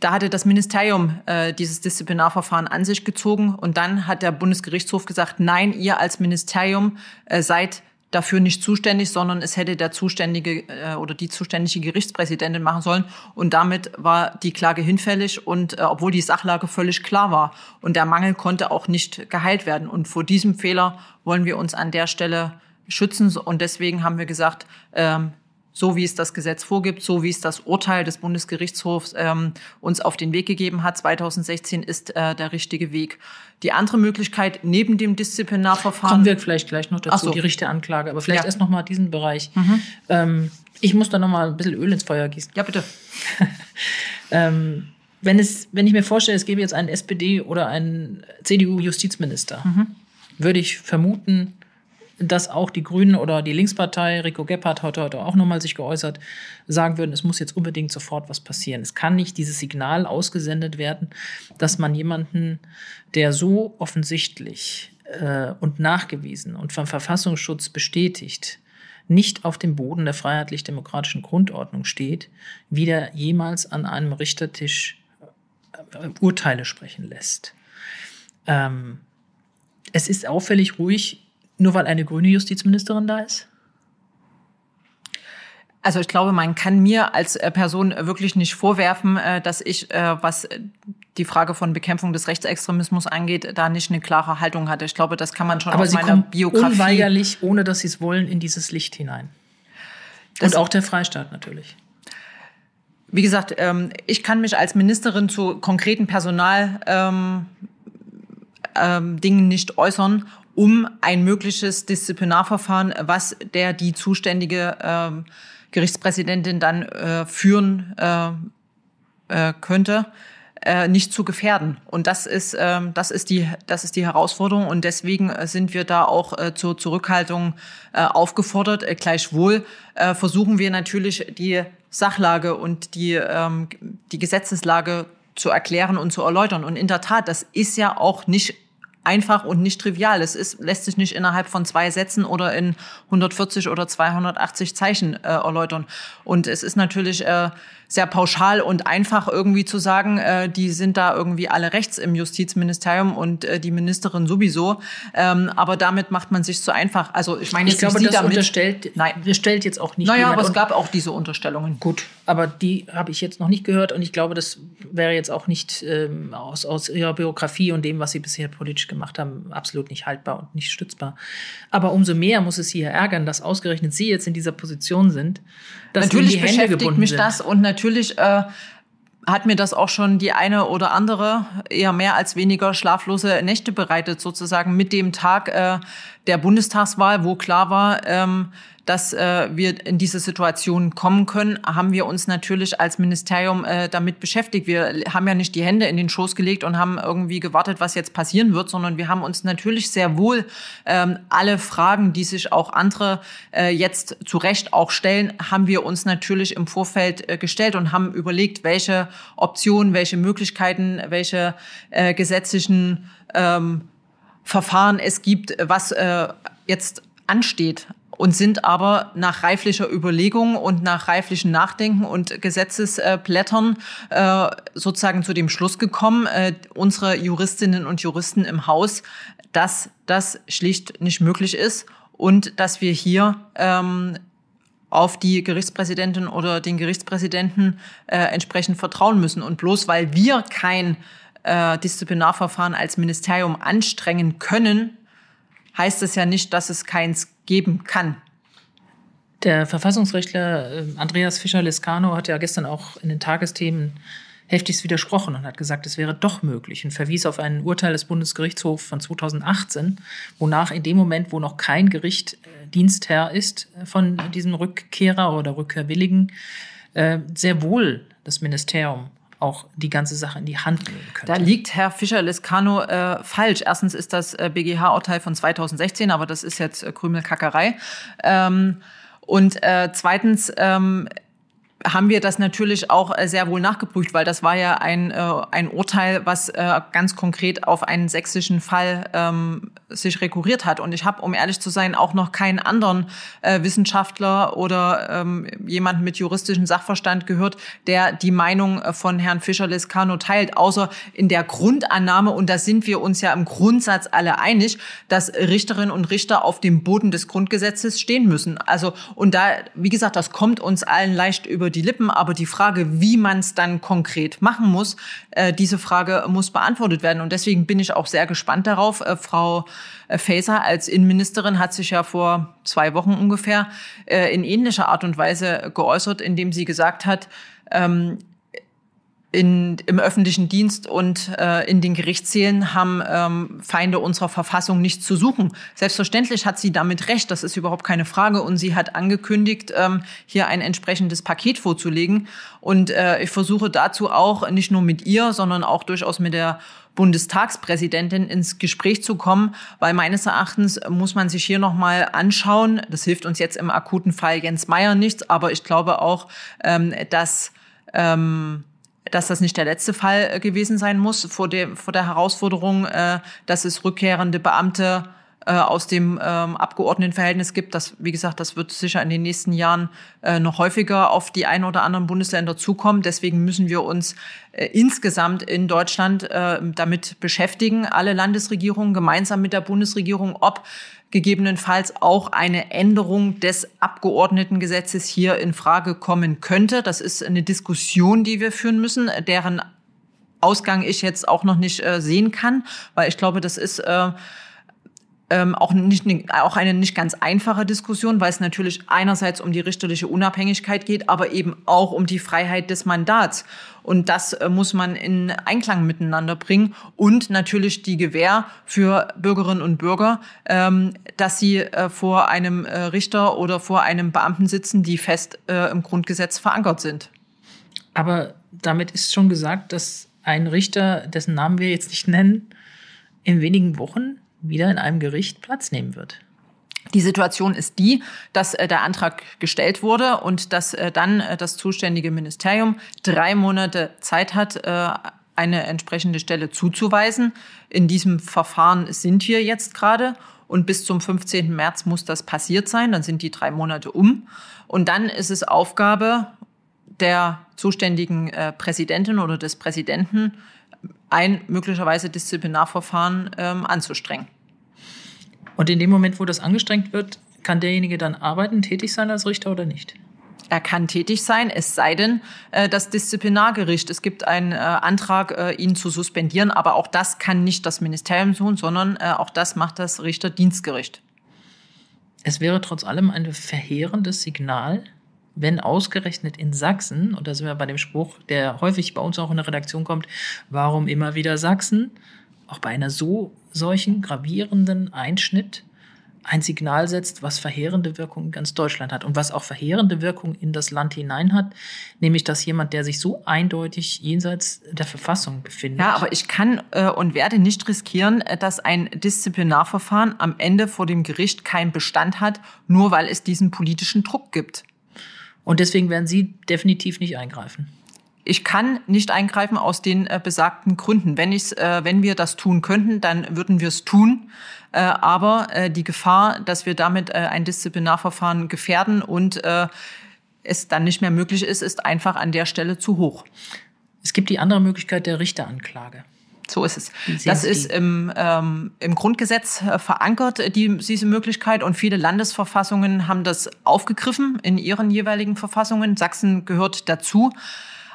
da hatte das Ministerium äh, dieses Disziplinarverfahren an sich gezogen und dann hat der Bundesgerichtshof gesagt, nein, ihr als Ministerium äh, seid dafür nicht zuständig, sondern es hätte der zuständige äh, oder die zuständige Gerichtspräsidentin machen sollen. Und damit war die Klage hinfällig und äh, obwohl die Sachlage völlig klar war. Und der Mangel konnte auch nicht geheilt werden. Und vor diesem Fehler wollen wir uns an der Stelle schützen. Und deswegen haben wir gesagt, ähm, so wie es das Gesetz vorgibt, so wie es das Urteil des Bundesgerichtshofs ähm, uns auf den Weg gegeben hat, 2016 ist äh, der richtige Weg. Die andere Möglichkeit neben dem Disziplinarverfahren. Kommen wir vielleicht gleich noch dazu, so. die Richteranklage. Aber vielleicht ja. erst noch mal diesen Bereich. Mhm. Ähm, ich muss da noch mal ein bisschen Öl ins Feuer gießen. Ja, bitte. ähm, wenn, es, wenn ich mir vorstelle, es gäbe jetzt einen SPD- oder einen CDU-Justizminister, mhm. würde ich vermuten, dass auch die Grünen oder die Linkspartei, Rico Gebhardt hat heute auch nochmal sich geäußert, sagen würden, es muss jetzt unbedingt sofort was passieren. Es kann nicht dieses Signal ausgesendet werden, dass man jemanden, der so offensichtlich äh, und nachgewiesen und vom Verfassungsschutz bestätigt, nicht auf dem Boden der freiheitlich-demokratischen Grundordnung steht, wieder jemals an einem Richtertisch äh, Urteile sprechen lässt. Ähm, es ist auffällig ruhig nur weil eine grüne Justizministerin da ist? Also ich glaube, man kann mir als äh, Person wirklich nicht vorwerfen, äh, dass ich, äh, was die Frage von Bekämpfung des Rechtsextremismus angeht, da nicht eine klare Haltung hatte. Ich glaube, das kann man schon Aber aus Sie meiner kommen Biografie. unweigerlich, ohne dass Sie es wollen, in dieses Licht hinein. Das Und auch der Freistaat natürlich. Wie gesagt, ähm, ich kann mich als Ministerin zu konkreten Personal ähm, ähm, Dingen nicht äußern um ein mögliches Disziplinarverfahren, was der die zuständige äh, Gerichtspräsidentin dann äh, führen äh, äh, könnte, äh, nicht zu gefährden. Und das ist, äh, das ist die, das ist die Herausforderung. Und deswegen sind wir da auch äh, zur Zurückhaltung äh, aufgefordert. Äh, gleichwohl äh, versuchen wir natürlich die Sachlage und die, ähm, die Gesetzeslage zu erklären und zu erläutern. Und in der Tat, das ist ja auch nicht einfach und nicht trivial. Es ist, lässt sich nicht innerhalb von zwei Sätzen oder in 140 oder 280 Zeichen äh, erläutern. Und es ist natürlich äh, sehr pauschal und einfach irgendwie zu sagen, äh, die sind da irgendwie alle rechts im Justizministerium und äh, die Ministerin sowieso. Ähm, aber damit macht man sich zu einfach. Also ich meine, ich glaube, Sie das damit, unterstellt, nein, stellt jetzt auch nicht. Naja, aber es gab auch diese Unterstellungen. Gut, aber die habe ich jetzt noch nicht gehört und ich glaube, das wäre jetzt auch nicht ähm, aus, aus ihrer Biografie und dem, was sie bisher politisch gemacht haben, absolut nicht haltbar und nicht stützbar. Aber umso mehr muss es Sie ärgern, dass ausgerechnet Sie jetzt in dieser Position sind, dass natürlich die Hände beschäftigt gebunden mich sind. das und natürlich äh, hat mir das auch schon die eine oder andere eher mehr als weniger schlaflose Nächte bereitet, sozusagen mit dem Tag äh, der Bundestagswahl, wo klar war, ähm, dass äh, wir in diese Situation kommen können, haben wir uns natürlich als Ministerium äh, damit beschäftigt. Wir haben ja nicht die Hände in den Schoß gelegt und haben irgendwie gewartet, was jetzt passieren wird, sondern wir haben uns natürlich sehr wohl ähm, alle Fragen, die sich auch andere äh, jetzt zu Recht auch stellen, haben wir uns natürlich im Vorfeld äh, gestellt und haben überlegt, welche Optionen, welche Möglichkeiten, welche äh, gesetzlichen ähm, Verfahren es gibt, was äh, jetzt ansteht und sind aber nach reiflicher Überlegung und nach reiflichen Nachdenken und Gesetzesblättern äh, sozusagen zu dem Schluss gekommen, äh, unsere Juristinnen und Juristen im Haus, dass das schlicht nicht möglich ist und dass wir hier ähm, auf die Gerichtspräsidentin oder den Gerichtspräsidenten äh, entsprechend vertrauen müssen. Und bloß weil wir kein äh, Disziplinarverfahren als Ministerium anstrengen können, heißt es ja nicht, dass es keins geben kann. Der Verfassungsrechtler äh, Andreas Fischer-Lescano hat ja gestern auch in den Tagesthemen heftigst widersprochen und hat gesagt, es wäre doch möglich und verwies auf ein Urteil des Bundesgerichtshofs von 2018, wonach in dem Moment, wo noch kein Gericht äh, Dienstherr ist äh, von diesem Rückkehrer oder Rückkehrwilligen, sehr wohl das Ministerium auch die ganze Sache in die Hand nehmen könnte. Da liegt Herr Fischer-Lescano äh, falsch. Erstens ist das äh, BGH-Urteil von 2016, aber das ist jetzt äh, Krümelkackerei. Ähm, und äh, zweitens ähm, haben wir das natürlich auch äh, sehr wohl nachgeprüft, weil das war ja ein, äh, ein Urteil, was äh, ganz konkret auf einen sächsischen Fall ähm, sich rekurriert hat. Und ich habe, um ehrlich zu sein, auch noch keinen anderen äh, Wissenschaftler oder ähm, jemanden mit juristischem Sachverstand gehört, der die Meinung äh, von Herrn Fischer-Lescano teilt, außer in der Grundannahme, und da sind wir uns ja im Grundsatz alle einig, dass Richterinnen und Richter auf dem Boden des Grundgesetzes stehen müssen. Also, und da, wie gesagt, das kommt uns allen leicht über die Lippen, aber die Frage, wie man es dann konkret machen muss, äh, diese Frage muss beantwortet werden. Und deswegen bin ich auch sehr gespannt darauf. Äh, Frau äh, Faeser als Innenministerin hat sich ja vor zwei Wochen ungefähr äh, in ähnlicher Art und Weise geäußert, indem sie gesagt hat, ähm, in, im öffentlichen Dienst und äh, in den Gerichtssälen haben ähm, Feinde unserer Verfassung nichts zu suchen. Selbstverständlich hat sie damit recht, das ist überhaupt keine Frage. Und sie hat angekündigt, ähm, hier ein entsprechendes Paket vorzulegen. Und äh, ich versuche dazu auch nicht nur mit ihr, sondern auch durchaus mit der Bundestagspräsidentin ins Gespräch zu kommen, weil meines Erachtens muss man sich hier noch mal anschauen. Das hilft uns jetzt im akuten Fall Jens Meyer nichts, aber ich glaube auch, ähm, dass ähm, dass das nicht der letzte Fall äh, gewesen sein muss vor, der vor der Herausforderung, äh, dass es rückkehrende Beamte äh, aus dem ähm, Abgeordnetenverhältnis gibt. Das, wie gesagt, das wird sicher in den nächsten Jahren äh, noch häufiger auf die ein oder anderen Bundesländer zukommen. Deswegen müssen wir uns äh, insgesamt in Deutschland äh, damit beschäftigen, alle Landesregierungen gemeinsam mit der Bundesregierung, ob gegebenenfalls auch eine Änderung des Abgeordnetengesetzes hier in Frage kommen könnte. Das ist eine Diskussion, die wir führen müssen, deren Ausgang ich jetzt auch noch nicht äh, sehen kann, weil ich glaube, das ist äh, ähm, auch, nicht, auch eine nicht ganz einfache Diskussion, weil es natürlich einerseits um die richterliche Unabhängigkeit geht, aber eben auch um die Freiheit des Mandats. Und das äh, muss man in Einklang miteinander bringen und natürlich die Gewähr für Bürgerinnen und Bürger, ähm, dass sie äh, vor einem äh, Richter oder vor einem Beamten sitzen, die fest äh, im Grundgesetz verankert sind. Aber damit ist schon gesagt, dass ein Richter, dessen Namen wir jetzt nicht nennen, in wenigen Wochen wieder in einem Gericht Platz nehmen wird. Die Situation ist die, dass äh, der Antrag gestellt wurde und dass äh, dann äh, das zuständige Ministerium drei Monate Zeit hat, eine entsprechende Stelle zuzuweisen. In diesem Verfahren sind wir jetzt gerade und bis zum 15. März muss das passiert sein. Dann sind die drei Monate um. Und dann ist es Aufgabe der zuständigen Präsidentin oder des Präsidenten, ein möglicherweise Disziplinarverfahren ähm, anzustrengen. Und in dem Moment, wo das angestrengt wird, kann derjenige dann arbeiten, tätig sein als Richter oder nicht? Er kann tätig sein, es sei denn, äh, das Disziplinargericht. Es gibt einen äh, Antrag, äh, ihn zu suspendieren, aber auch das kann nicht das Ministerium tun, sondern auch das macht das Richterdienstgericht. Es wäre trotz allem ein verheerendes Signal, wenn ausgerechnet in Sachsen, und da sind wir bei dem Spruch, der häufig bei uns auch in der Redaktion kommt, warum immer wieder Sachsen, auch bei einer so solchen gravierenden Einschnitt ein Signal setzt, was verheerende Wirkung in ganz Deutschland hat und was auch verheerende Wirkung in das Land hinein hat, nämlich dass jemand, der sich so eindeutig jenseits der Verfassung befindet. Ja, aber ich kann äh, und werde nicht riskieren, äh, dass ein Disziplinarverfahren am Ende vor dem Gericht keinen Bestand hat, nur weil es diesen politischen Druck gibt. Und deswegen werden Sie definitiv nicht eingreifen. Ich kann nicht eingreifen aus den äh, besagten Gründen. Wenn, ich's, äh, wenn wir das tun könnten, dann würden wir es tun. Äh, aber äh, die Gefahr, dass wir damit äh, ein Disziplinarverfahren gefährden und äh, es dann nicht mehr möglich ist, ist einfach an der Stelle zu hoch. Es gibt die andere Möglichkeit der Richteranklage. So ist es. Das ist im, ähm, im Grundgesetz äh, verankert, die, diese Möglichkeit. Und viele Landesverfassungen haben das aufgegriffen in ihren jeweiligen Verfassungen. Sachsen gehört dazu.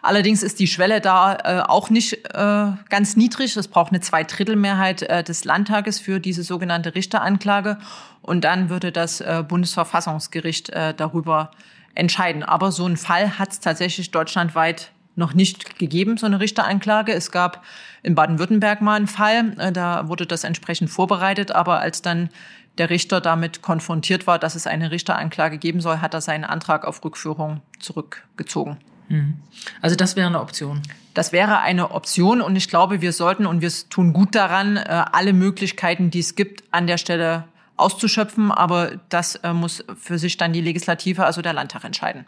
Allerdings ist die Schwelle da äh, auch nicht äh, ganz niedrig. Es braucht eine Zweidrittelmehrheit äh, des Landtages für diese sogenannte Richteranklage. Und dann würde das äh, Bundesverfassungsgericht äh, darüber entscheiden. Aber so einen Fall hat es tatsächlich deutschlandweit noch nicht gegeben, so eine Richteranklage. Es gab in Baden-Württemberg mal einen Fall, äh, da wurde das entsprechend vorbereitet, aber als dann der Richter damit konfrontiert war, dass es eine Richteranklage geben soll, hat er seinen Antrag auf Rückführung zurückgezogen. Mhm. Also das wäre eine Option. Das wäre eine Option und ich glaube, wir sollten und wir tun gut daran, äh, alle Möglichkeiten, die es gibt, an der Stelle auszuschöpfen. Aber das äh, muss für sich dann die Legislative, also der Landtag, entscheiden.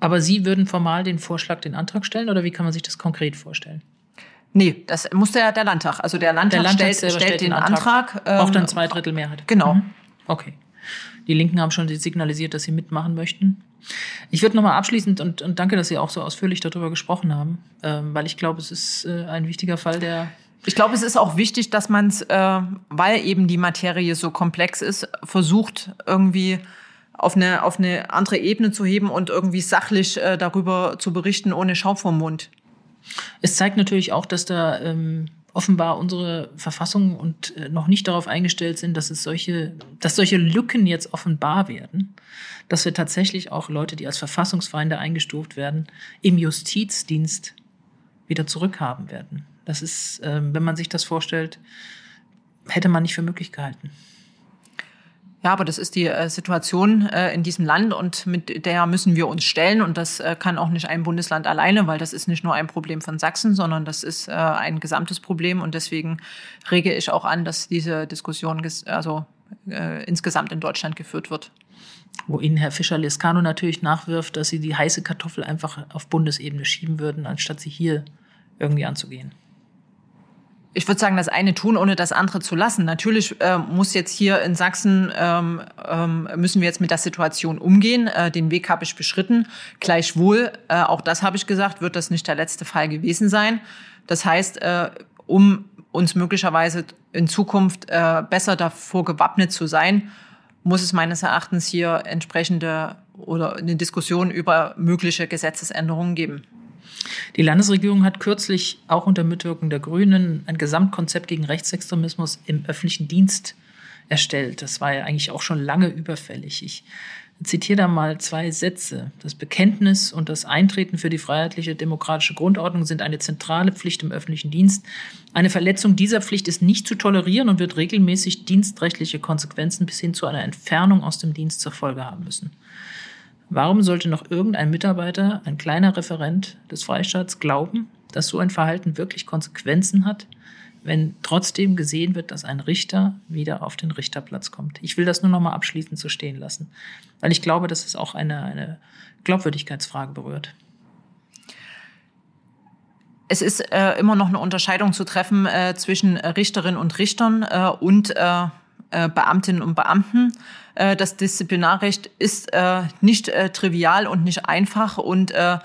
Aber Sie würden formal den Vorschlag, den Antrag stellen oder wie kann man sich das konkret vorstellen? Nee, das muss der, der Landtag. Also der Landtag, der Landtag stellt, stellt, den Antrag. Antrag ähm, braucht dann zwei Drittel Mehrheit. Genau. Mhm. Okay. Die Linken haben schon signalisiert, dass sie mitmachen möchten. Ich würde nochmal abschließend und, und danke, dass Sie auch so ausführlich darüber gesprochen haben, ähm, weil ich glaube, es ist äh, ein wichtiger Fall, der ich glaube, es ist auch wichtig, dass man es, äh, weil eben die Materie so komplex ist, versucht irgendwie auf eine, auf eine andere Ebene zu heben und irgendwie sachlich äh, darüber zu berichten, ohne Schaum vom Mund. Es zeigt natürlich auch, dass da ähm, offenbar unsere Verfassungen und äh, noch nicht darauf eingestellt sind, dass es solche, dass solche Lücken jetzt offenbar werden, dass wir tatsächlich auch Leute, die als Verfassungsfeinde eingestuft werden, im Justizdienst wieder zurückhaben werden. Das ist, ähm, wenn man sich das vorstellt, hätte man nicht für möglich gehalten. Ja, aber das ist die äh, Situation äh, in diesem Land und mit der müssen wir uns stellen. Und das äh, kann auch nicht ein Bundesland alleine, weil das ist nicht nur ein Problem von Sachsen, sondern das ist ein gesamtes Problem. Und deswegen rege ich auch an, dass diese Diskussion also insgesamt in Deutschland geführt wird. Wo Ihnen Herr Fischer-Lescano natürlich nachwirft, dass Sie die heiße Kartoffel einfach auf Bundesebene schieben würden, anstatt sie hier irgendwie anzugehen ich würde sagen, das eine tun, ohne das andere zu lassen. Natürlich äh, muss jetzt hier in Sachsen, ähm, ähm, müssen wir jetzt mit der Situation umgehen. Äh, den Weg habe ich beschritten. Gleichwohl, äh, auch das habe ich gesagt, wird das nicht der letzte Fall gewesen sein. Das heißt, äh, um uns möglicherweise in Zukunft äh, besser davor gewappnet zu sein, muss es meines Erachtens hier entsprechende oder eine Diskussion über mögliche Gesetzesänderungen geben. Die Landesregierung hat kürzlich auch unter Mitwirkung der Grünen ein Gesamtkonzept gegen Rechtsextremismus im öffentlichen Dienst erstellt. Das war ja eigentlich auch schon lange überfällig. Ich zitiere da mal zwei Sätze. Das Bekenntnis und das Eintreten für die freiheitliche demokratische Grundordnung sind eine zentrale Pflicht im öffentlichen Dienst. Eine Verletzung dieser Pflicht ist nicht zu tolerieren und wird regelmäßig dienstrechtliche Konsequenzen bis hin zu einer Entfernung aus dem Dienst zur Folge haben müssen. Warum sollte noch irgendein Mitarbeiter, ein kleiner Referent des Freistaats glauben, dass so ein Verhalten wirklich Konsequenzen hat, wenn trotzdem gesehen wird, dass ein Richter wieder auf den Richterplatz kommt? Ich will das nur noch mal abschließend so stehen lassen, weil ich glaube, dass es auch eine, eine Glaubwürdigkeitsfrage berührt. Es ist äh, immer noch eine Unterscheidung zu treffen äh, zwischen Richterinnen und Richtern äh, und äh, Beamtinnen und Beamten. Äh, das Disziplinarrecht ist äh, nicht äh, trivial und nicht einfach und äh,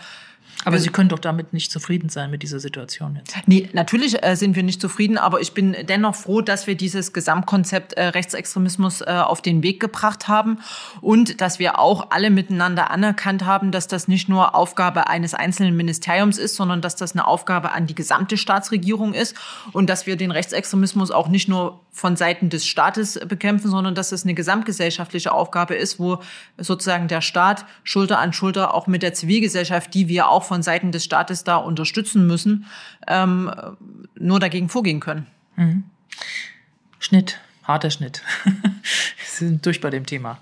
aber Sie können doch damit nicht zufrieden sein mit dieser Situation jetzt. Nee, natürlich äh, sind wir nicht zufrieden, aber ich bin dennoch froh, dass wir dieses Gesamtkonzept äh, Rechtsextremismus äh, auf den Weg gebracht haben und dass wir auch alle miteinander anerkannt haben, dass das nicht nur Aufgabe eines einzelnen Ministeriums ist, sondern dass das eine Aufgabe an die gesamte Staatsregierung ist und dass wir den Rechtsextremismus auch nicht nur von Seiten des Staates bekämpfen, sondern dass es eine gesamtgesellschaftliche Aufgabe ist, wo sozusagen der Staat Schulter an Schulter auch mit der Zivilgesellschaft, die wir auch von Seiten des Staates da unterstützen müssen, ähm, nur dagegen vorgehen können. Mhm. Schnitt, harter Schnitt. Wir sind durch bei dem Thema.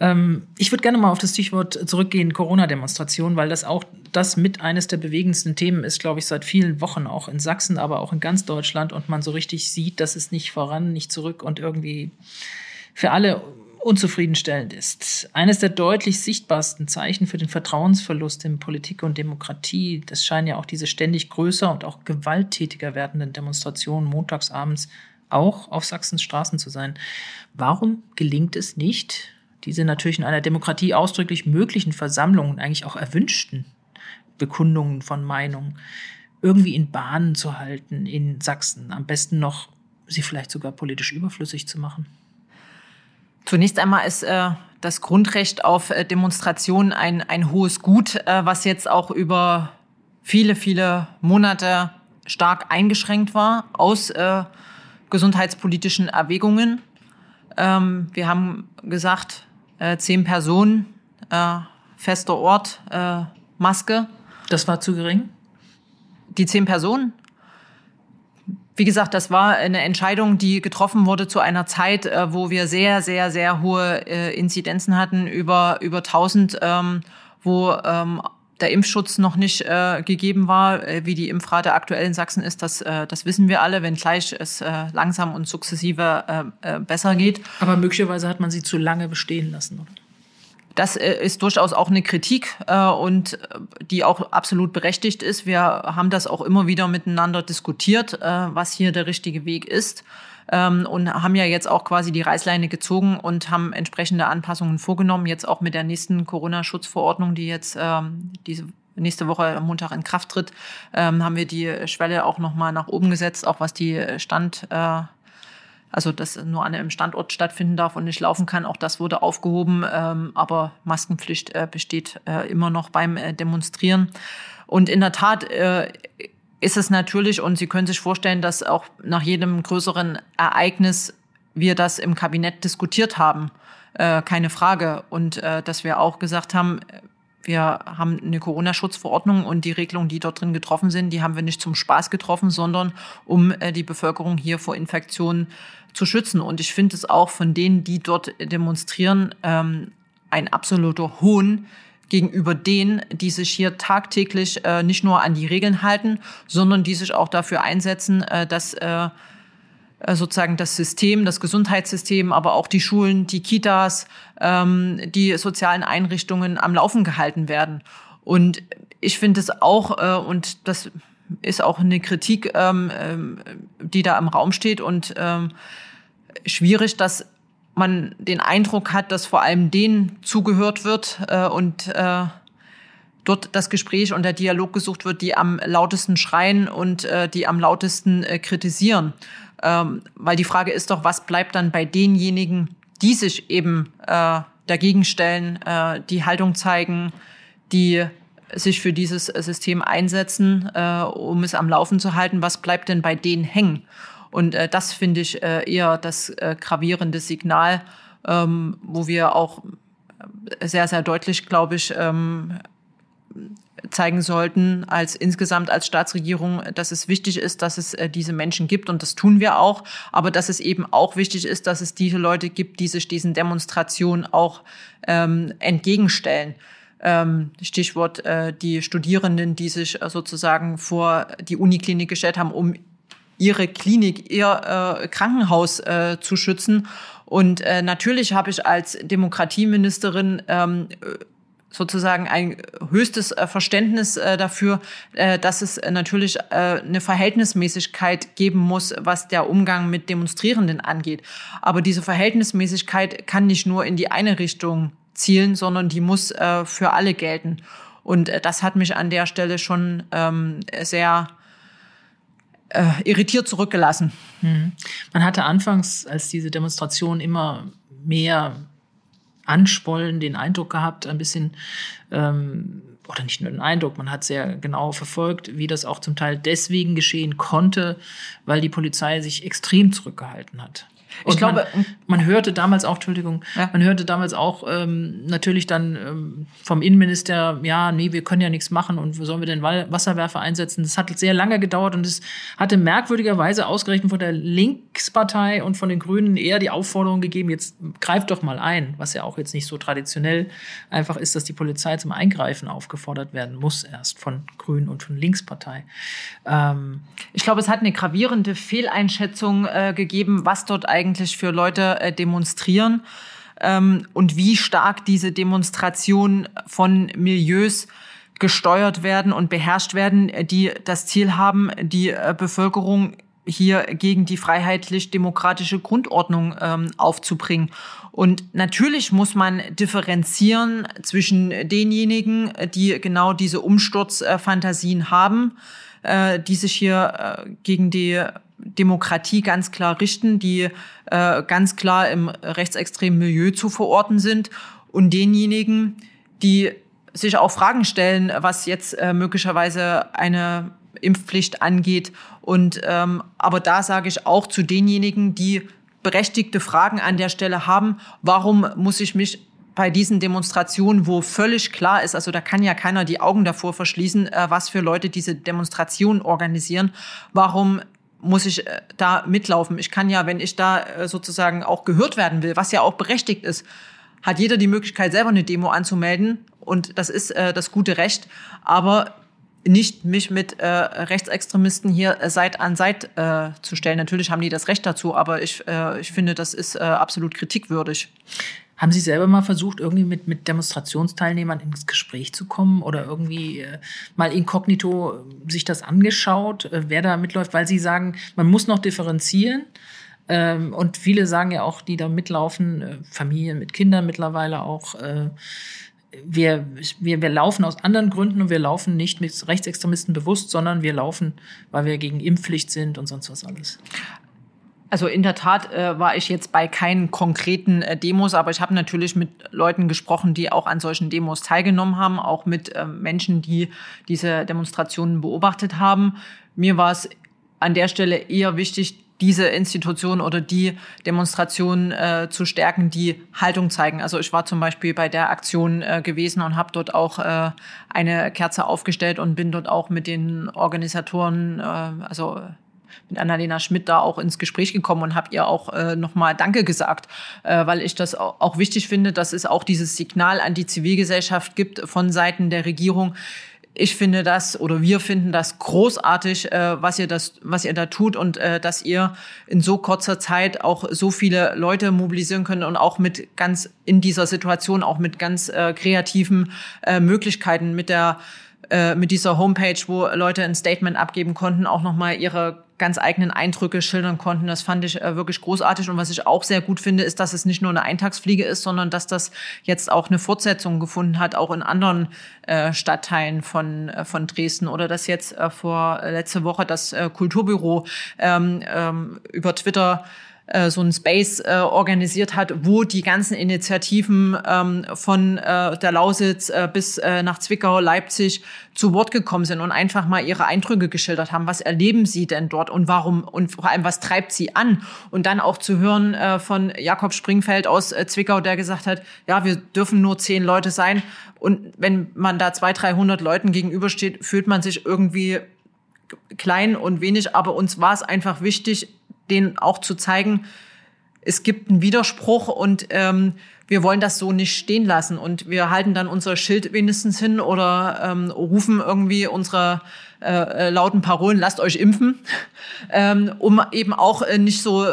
Ähm, ich würde gerne mal auf das Stichwort zurückgehen, Corona-Demonstration, weil das auch das mit eines der bewegendsten Themen ist, glaube ich, seit vielen Wochen auch in Sachsen, aber auch in ganz Deutschland und man so richtig sieht, dass es nicht voran, nicht zurück und irgendwie für alle unzufriedenstellend ist. Eines der deutlich sichtbarsten Zeichen für den Vertrauensverlust in Politik und Demokratie, das scheinen ja auch diese ständig größer und auch gewalttätiger werdenden Demonstrationen montagsabends auch auf Sachsens Straßen zu sein. Warum gelingt es nicht, diese natürlich in einer Demokratie ausdrücklich möglichen Versammlungen, eigentlich auch erwünschten Bekundungen von Meinungen, irgendwie in Bahnen zu halten in Sachsen, am besten noch sie vielleicht sogar politisch überflüssig zu machen? Zunächst einmal ist äh, das Grundrecht auf äh, Demonstration ein, ein hohes Gut, äh, was jetzt auch über viele, viele Monate stark eingeschränkt war aus äh, gesundheitspolitischen Erwägungen. Ähm, wir haben gesagt, äh, zehn Personen, äh, fester Ort, äh, Maske. Das war zu gering? Die zehn Personen? Wie gesagt, das war eine Entscheidung, die getroffen wurde zu einer Zeit, äh, wo wir sehr, sehr, sehr hohe äh, Inzidenzen hatten, über, über 1000, ähm, wo ähm, der Impfschutz noch nicht äh, gegeben war, wie die Impfrate aktuell in Sachsen ist, das, das wissen wir alle, wenngleich es langsam und sukzessive besser geht. Aber möglicherweise hat man sie zu lange bestehen lassen, oder? Das äh, ist durchaus auch eine Kritik äh, und die auch absolut berechtigt ist. Wir haben das auch immer wieder miteinander diskutiert, äh, was hier der richtige Weg ist ähm, und haben ja jetzt auch quasi die Reißleine gezogen und haben entsprechende Anpassungen vorgenommen. Jetzt auch mit der nächsten Corona-Schutzverordnung, die jetzt ähm, diese nächste Woche am Montag in Kraft tritt, ähm, haben wir die Schwelle auch nochmal nach oben gesetzt, auch was die Stand äh, also dass nur an einem Standort stattfinden darf und nicht laufen kann. Auch das wurde aufgehoben, ähm, aber Maskenpflicht äh, besteht äh, immer noch beim äh, Demonstrieren. Und in der Tat ist es natürlich, und Sie können sich vorstellen, dass auch nach jedem größeren Ereignis wir das im Kabinett diskutiert haben, keine Frage. Und dass wir auch gesagt haben, wir haben eine Corona-Schutzverordnung und die Regelungen, die dort drin getroffen sind, die haben wir nicht zum Spaß getroffen, sondern um äh, die Bevölkerung hier vor Infektionen zu schützen. Und ich finde es auch von denen, die dort demonstrieren, ähm, ein absoluter Hohn gegenüber denen, die sich hier tagtäglich äh, nicht nur an die Regeln halten, sondern die sich auch dafür einsetzen, äh, dass sozusagen das System, das Gesundheitssystem, aber auch die Schulen, die Kitas, ähm, die sozialen Einrichtungen am Laufen gehalten werden. Und ich finde es auch, äh, und das ist auch eine Kritik, ähm, ähm, die da im Raum steht und ähm, schwierig, dass man den Eindruck hat, dass vor allem denen zugehört wird äh, und äh, dort das Gespräch und der Dialog gesucht wird, die am lautesten schreien und äh, die am lautesten äh, kritisieren. Ähm, weil die Frage ist doch, was bleibt dann bei denjenigen, die sich eben äh, dagegen stellen, äh, die Haltung zeigen, die sich für dieses System einsetzen, äh, um es am Laufen zu halten. Was bleibt denn bei denen hängen? Und äh, das finde ich äh, eher das äh, gravierende Signal, ähm, wo wir auch sehr, sehr deutlich, glaube ich, ähm, zeigen sollten als insgesamt als Staatsregierung, dass es wichtig ist, dass es äh, diese Menschen gibt und das tun wir auch, aber dass es eben auch wichtig ist, dass es diese Leute gibt, die sich diesen Demonstrationen auch ähm, entgegenstellen. Ähm, Stichwort äh, die Studierenden, die sich äh, sozusagen vor die Uniklinik gestellt haben, um ihre Klinik, ihr Krankenhaus zu schützen. Und natürlich habe ich als Demokratieministerin ähm, sozusagen ein höchstes äh, Verständnis äh, dafür, äh, dass es natürlich eine Verhältnismäßigkeit geben muss, was der Umgang mit Demonstrierenden angeht. Aber diese Verhältnismäßigkeit kann nicht nur in die eine Richtung zielen, sondern die muss für alle gelten. Und das hat mich an der Stelle schon ähm, sehr irritiert zurückgelassen. Mhm. Man hatte anfangs, als diese Demonstration immer mehr anschwollen, den Eindruck gehabt, ein bisschen, ähm, oder nicht nur den Eindruck, man hat sehr genau verfolgt, wie das auch zum Teil deswegen geschehen konnte, weil die Polizei sich extrem zurückgehalten hat. Und ich glaube, man, man, hörte damals auch, Entschuldigung, ja. man hörte damals auch ähm, natürlich dann ähm, vom Innenminister, ja, nee, wir können ja nichts machen und wo sollen wir denn Wasserwerfer einsetzen? Das hat sehr lange gedauert und es hatte merkwürdigerweise ausgerechnet von der Linkspartei und von den Grünen eher die Aufforderung gegeben, jetzt greift doch mal ein, was ja auch jetzt nicht so traditionell einfach ist, dass die Polizei zum Eingreifen aufgefordert werden muss, erst von Grünen und von Linkspartei. Ähm, ich glaube, es hat eine gravierende Fehleinschätzung äh, gegeben, was dort eigentlich eigentlich für Leute äh, demonstrieren ähm, und wie stark diese Demonstrationen von Milieus gesteuert werden und beherrscht werden, die das Ziel haben, die äh, Bevölkerung hier gegen die freiheitlich-demokratische Grundordnung ähm, aufzubringen. Und natürlich muss man differenzieren zwischen denjenigen, die genau diese Umsturzfantasien haben, äh, die sich hier äh, gegen die Demokratie ganz klar richten, die äh, ganz klar im rechtsextremen Milieu zu verorten sind und denjenigen, die sich auch Fragen stellen, was jetzt äh, möglicherweise eine Impfpflicht angeht. Und ähm, aber da sage ich auch zu denjenigen, die berechtigte Fragen an der Stelle haben, warum muss ich mich bei diesen Demonstrationen, wo völlig klar ist, also da kann ja keiner die Augen davor verschließen, äh, was für Leute diese Demonstrationen organisieren, warum muss ich äh, da mitlaufen. Ich kann ja, wenn ich da äh, sozusagen auch gehört werden will, was ja auch berechtigt ist, hat jeder die Möglichkeit, selber eine Demo anzumelden. Und das ist äh, das gute Recht. Aber nicht mich mit äh, Rechtsextremisten hier Seit an Seit äh, zu stellen. Natürlich haben die das Recht dazu, aber ich, äh, ich finde, das ist äh, absolut kritikwürdig. Haben Sie selber mal versucht, irgendwie mit, mit Demonstrationsteilnehmern ins Gespräch zu kommen oder irgendwie äh, mal inkognito sich das angeschaut, äh, wer da mitläuft? Weil Sie sagen, man muss noch differenzieren. Ähm, und viele sagen ja auch, die da mitlaufen, äh, Familien mit Kindern mittlerweile auch, äh, wir, wir, wir laufen aus anderen Gründen und wir laufen nicht mit Rechtsextremisten bewusst, sondern wir laufen, weil wir gegen Impfpflicht sind und sonst was alles. Also in der Tat äh, war ich jetzt bei keinen konkreten äh, Demos, aber ich habe natürlich mit Leuten gesprochen, die auch an solchen Demos teilgenommen haben, auch mit äh, Menschen, die diese Demonstrationen beobachtet haben. Mir war es an der Stelle eher wichtig, diese Institutionen oder die Demonstrationen äh, zu stärken, die Haltung zeigen. Also ich war zum Beispiel bei der Aktion äh, gewesen und habe dort auch äh, eine Kerze aufgestellt und bin dort auch mit den Organisatoren, äh, also mit Annalena Schmidt da auch ins Gespräch gekommen und habe ihr auch äh, nochmal Danke gesagt, äh, weil ich das auch wichtig finde, dass es auch dieses Signal an die Zivilgesellschaft gibt von Seiten der Regierung. Ich finde das oder wir finden das großartig, äh, was ihr das, was ihr da tut und äh, dass ihr in so kurzer Zeit auch so viele Leute mobilisieren könnt und auch mit ganz in dieser Situation auch mit ganz äh, kreativen äh, Möglichkeiten mit der äh, mit dieser Homepage, wo Leute ein Statement abgeben konnten, auch nochmal ihre ganz eigenen Eindrücke schildern konnten. Das fand ich äh, wirklich großartig. Und was ich auch sehr gut finde, ist, dass es nicht nur eine Eintagsfliege ist, sondern dass das jetzt auch eine Fortsetzung gefunden hat, auch in anderen äh, Stadtteilen von, äh, von Dresden. Oder dass jetzt äh, vor letzte Woche das äh, Kulturbüro ähm, ähm, über Twitter äh, so ein Space äh, organisiert hat, wo die ganzen Initiativen ähm, von äh, der Lausitz äh, bis äh, nach Zwickau, Leipzig zu Wort gekommen sind und einfach mal ihre Eindrücke geschildert haben. Was erleben sie denn dort und warum und vor allem was treibt sie an? Und dann auch zu hören äh, von Jakob Springfeld aus äh, Zwickau, der gesagt hat, ja, wir dürfen nur zehn Leute sein. Und wenn man da zwei, dreihundert Leuten gegenübersteht, fühlt man sich irgendwie klein und wenig. Aber uns war es einfach wichtig, denen auch zu zeigen, es gibt einen Widerspruch und ähm, wir wollen das so nicht stehen lassen. Und wir halten dann unser Schild wenigstens hin oder ähm, rufen irgendwie unsere äh, lauten Parolen, lasst euch impfen, ähm, um eben auch äh, nicht so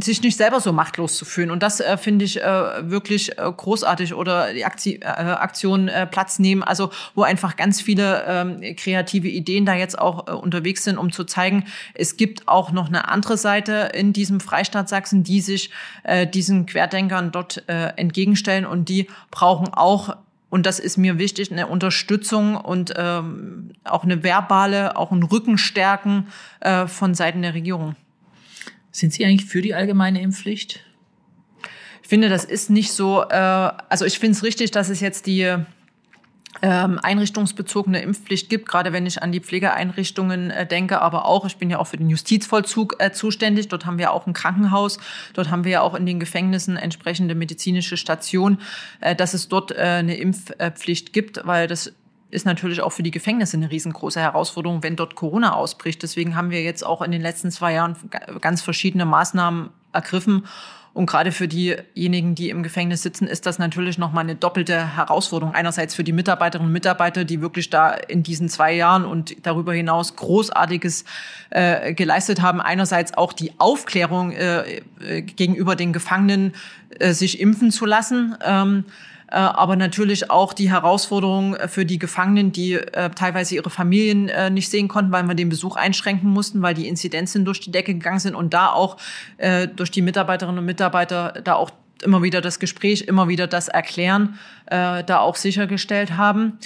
sich nicht selber so machtlos zu fühlen. Und das äh, finde ich äh, wirklich äh, großartig. Oder die Akti äh, Aktion äh, Platz nehmen, also wo einfach ganz viele ähm, kreative Ideen da jetzt auch äh, unterwegs sind, um zu zeigen, es gibt auch noch eine andere Seite in diesem Freistaat Sachsen, die sich diesen Querdenkern dort entgegenstellen und die brauchen auch und das ist mir wichtig, eine Unterstützung und ähm, auch eine verbale, auch ein Rückenstärken äh, von Seiten der Regierung. Sind Sie eigentlich für die allgemeine Impfpflicht? Ich finde, das ist nicht so, äh, also ich finde es richtig, dass es jetzt die ähm, einrichtungsbezogene Impfpflicht gibt, gerade wenn ich an die Pflegeeinrichtungen äh, denke, aber auch, ich bin ja auch für den Justizvollzug äh, zuständig, dort haben wir auch ein Krankenhaus, dort haben wir ja auch in den Gefängnissen entsprechende medizinische Station, äh, dass es dort äh, eine Impfpflicht gibt, weil das ist natürlich auch für die Gefängnisse eine riesengroße Herausforderung, wenn dort Corona ausbricht. Deswegen haben wir jetzt auch in den letzten zwei Jahren ganz verschiedene Maßnahmen ergriffen. Und gerade für diejenigen, die im Gefängnis sitzen, ist das natürlich nochmal eine doppelte Herausforderung. Einerseits für die Mitarbeiterinnen und Mitarbeiter, die wirklich da in diesen zwei Jahren und darüber hinaus Großartiges äh, geleistet haben. Einerseits auch die Aufklärung äh, äh gegenüber den Gefangenen, äh, sich impfen zu lassen. Ähm, äh, aber natürlich auch die Herausforderung für die Gefangenen, die äh, teilweise ihre Familien äh, nicht sehen konnten, weil wir den Besuch einschränken mussten, weil die Inzidenzen durch die Decke gegangen sind und da auch äh, durch die Mitarbeiterinnen und Mitarbeiter da auch immer wieder das Gespräch, immer wieder das Erklären äh, da auch sichergestellt haben.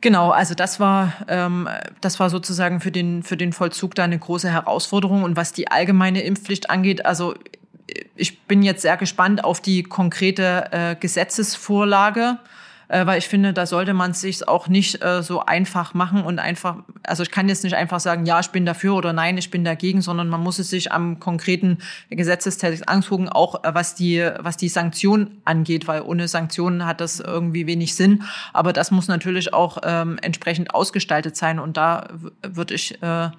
Genau, also das war ähm, das war sozusagen für den für den Vollzug da eine große Herausforderung und was die allgemeine Impfpflicht angeht, also ich bin jetzt sehr gespannt auf die konkrete äh, Gesetzesvorlage, äh, weil ich finde, da sollte man sich auch nicht äh, so einfach machen und einfach, also ich kann jetzt nicht einfach sagen, ja, ich bin dafür oder nein, ich bin dagegen, sondern man muss es sich am konkreten Gesetzestext angucken, auch äh, was die, was die Sanktion angeht, weil ohne Sanktionen hat das irgendwie wenig Sinn. Aber das muss natürlich auch ähm, entsprechend ausgestaltet sein und da würde ich äh,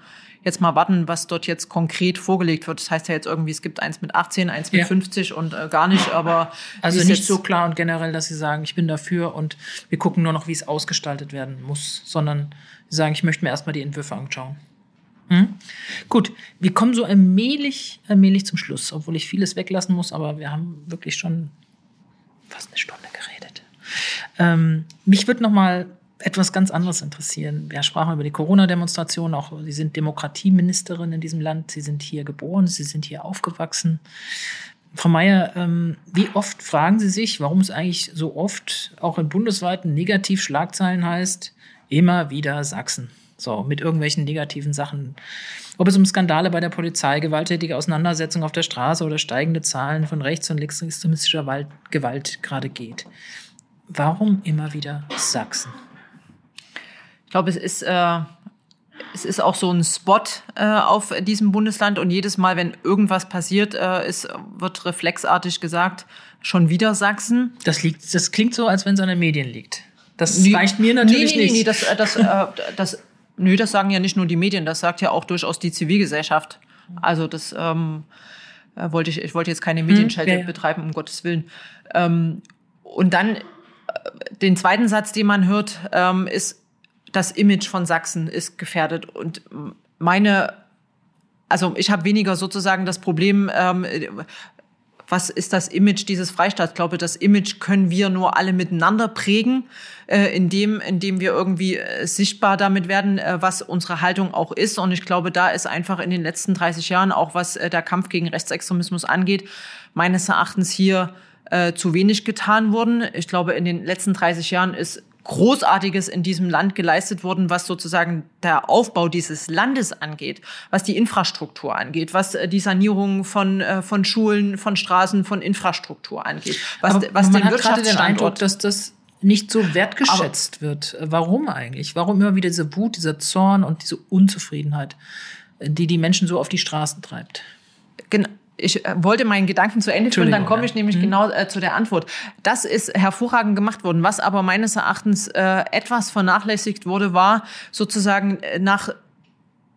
jetzt mal warten, was dort jetzt konkret vorgelegt wird. Das heißt ja jetzt irgendwie, es gibt eins mit 18, eins mit ja. 50 und äh, gar nicht, aber. Also nicht so klar und generell, dass Sie sagen, ich bin dafür und wir gucken nur noch, wie es ausgestaltet werden muss, sondern Sie sagen, ich möchte mir erstmal die Entwürfe anschauen. Hm? Gut, wir kommen so allmählich, allmählich zum Schluss, obwohl ich vieles weglassen muss, aber wir haben wirklich schon Ähm, mich würde noch mal etwas ganz anderes interessieren. Wir sprachen über die Corona-Demonstration, auch Sie sind Demokratieministerin in diesem Land, Sie sind hier geboren, Sie sind hier aufgewachsen. Frau Mayer, ähm, wie oft fragen Sie sich, warum es eigentlich so oft auch in bundesweiten Negativschlagzeilen heißt, immer wieder Sachsen? So, mit irgendwelchen negativen Sachen. Ob es um Skandale bei der Polizei, gewalttätige Auseinandersetzungen auf der Straße oder steigende Zahlen von rechts- und linksextremistischer Gewalt gerade geht. Warum immer wieder Sachsen? Ich glaube, es ist, äh, es ist auch so ein Spot äh, auf diesem Bundesland und jedes Mal, wenn irgendwas passiert, äh, ist, wird reflexartig gesagt, schon wieder Sachsen. Das, liegt, das klingt so, als wenn es an den Medien liegt. Das nee, reicht mir natürlich nee, nee, nicht. Nee, das, äh, das, äh, das, nö, das sagen ja nicht nur die Medien, das sagt ja auch durchaus die Zivilgesellschaft. Also das ähm, äh, wollte ich, ich wollte jetzt keine Medienschelte hm, ja, ja. betreiben, um Gottes Willen. Ähm, und dann äh, den zweiten Satz, den man hört, ähm, ist, das Image von Sachsen ist gefährdet. Und meine, also ich habe weniger sozusagen das Problem, ähm, was ist das Image dieses Freistaats? Ich glaube, das Image können wir nur alle miteinander prägen, äh, indem, indem wir irgendwie äh, sichtbar damit werden, äh, was unsere Haltung auch ist. Und ich glaube, da ist einfach in den letzten 30 Jahren, auch was äh, der Kampf gegen Rechtsextremismus angeht, meines Erachtens hier äh, zu wenig getan worden. Ich glaube, in den letzten 30 Jahren ist Großartiges in diesem Land geleistet worden, was sozusagen der Aufbau dieses Landes angeht, was die Infrastruktur angeht, was äh, die Sanierung von, äh, von Schulen, von Straßen, von Infrastruktur angeht, was, Aber was man den hat gerade den Eindruck, dass das nicht so wertgeschätzt Aber wird. Warum eigentlich? Warum immer wieder diese Wut, dieser Zorn und diese Unzufriedenheit, die die Menschen so auf die Straßen treibt? Genau ich äh, wollte meinen Gedanken zu Ende führen, dann komme ich nämlich mhm. genau äh, zu der Antwort. Das ist hervorragend gemacht worden. Was aber meines Erachtens äh, etwas vernachlässigt wurde, war sozusagen äh, nach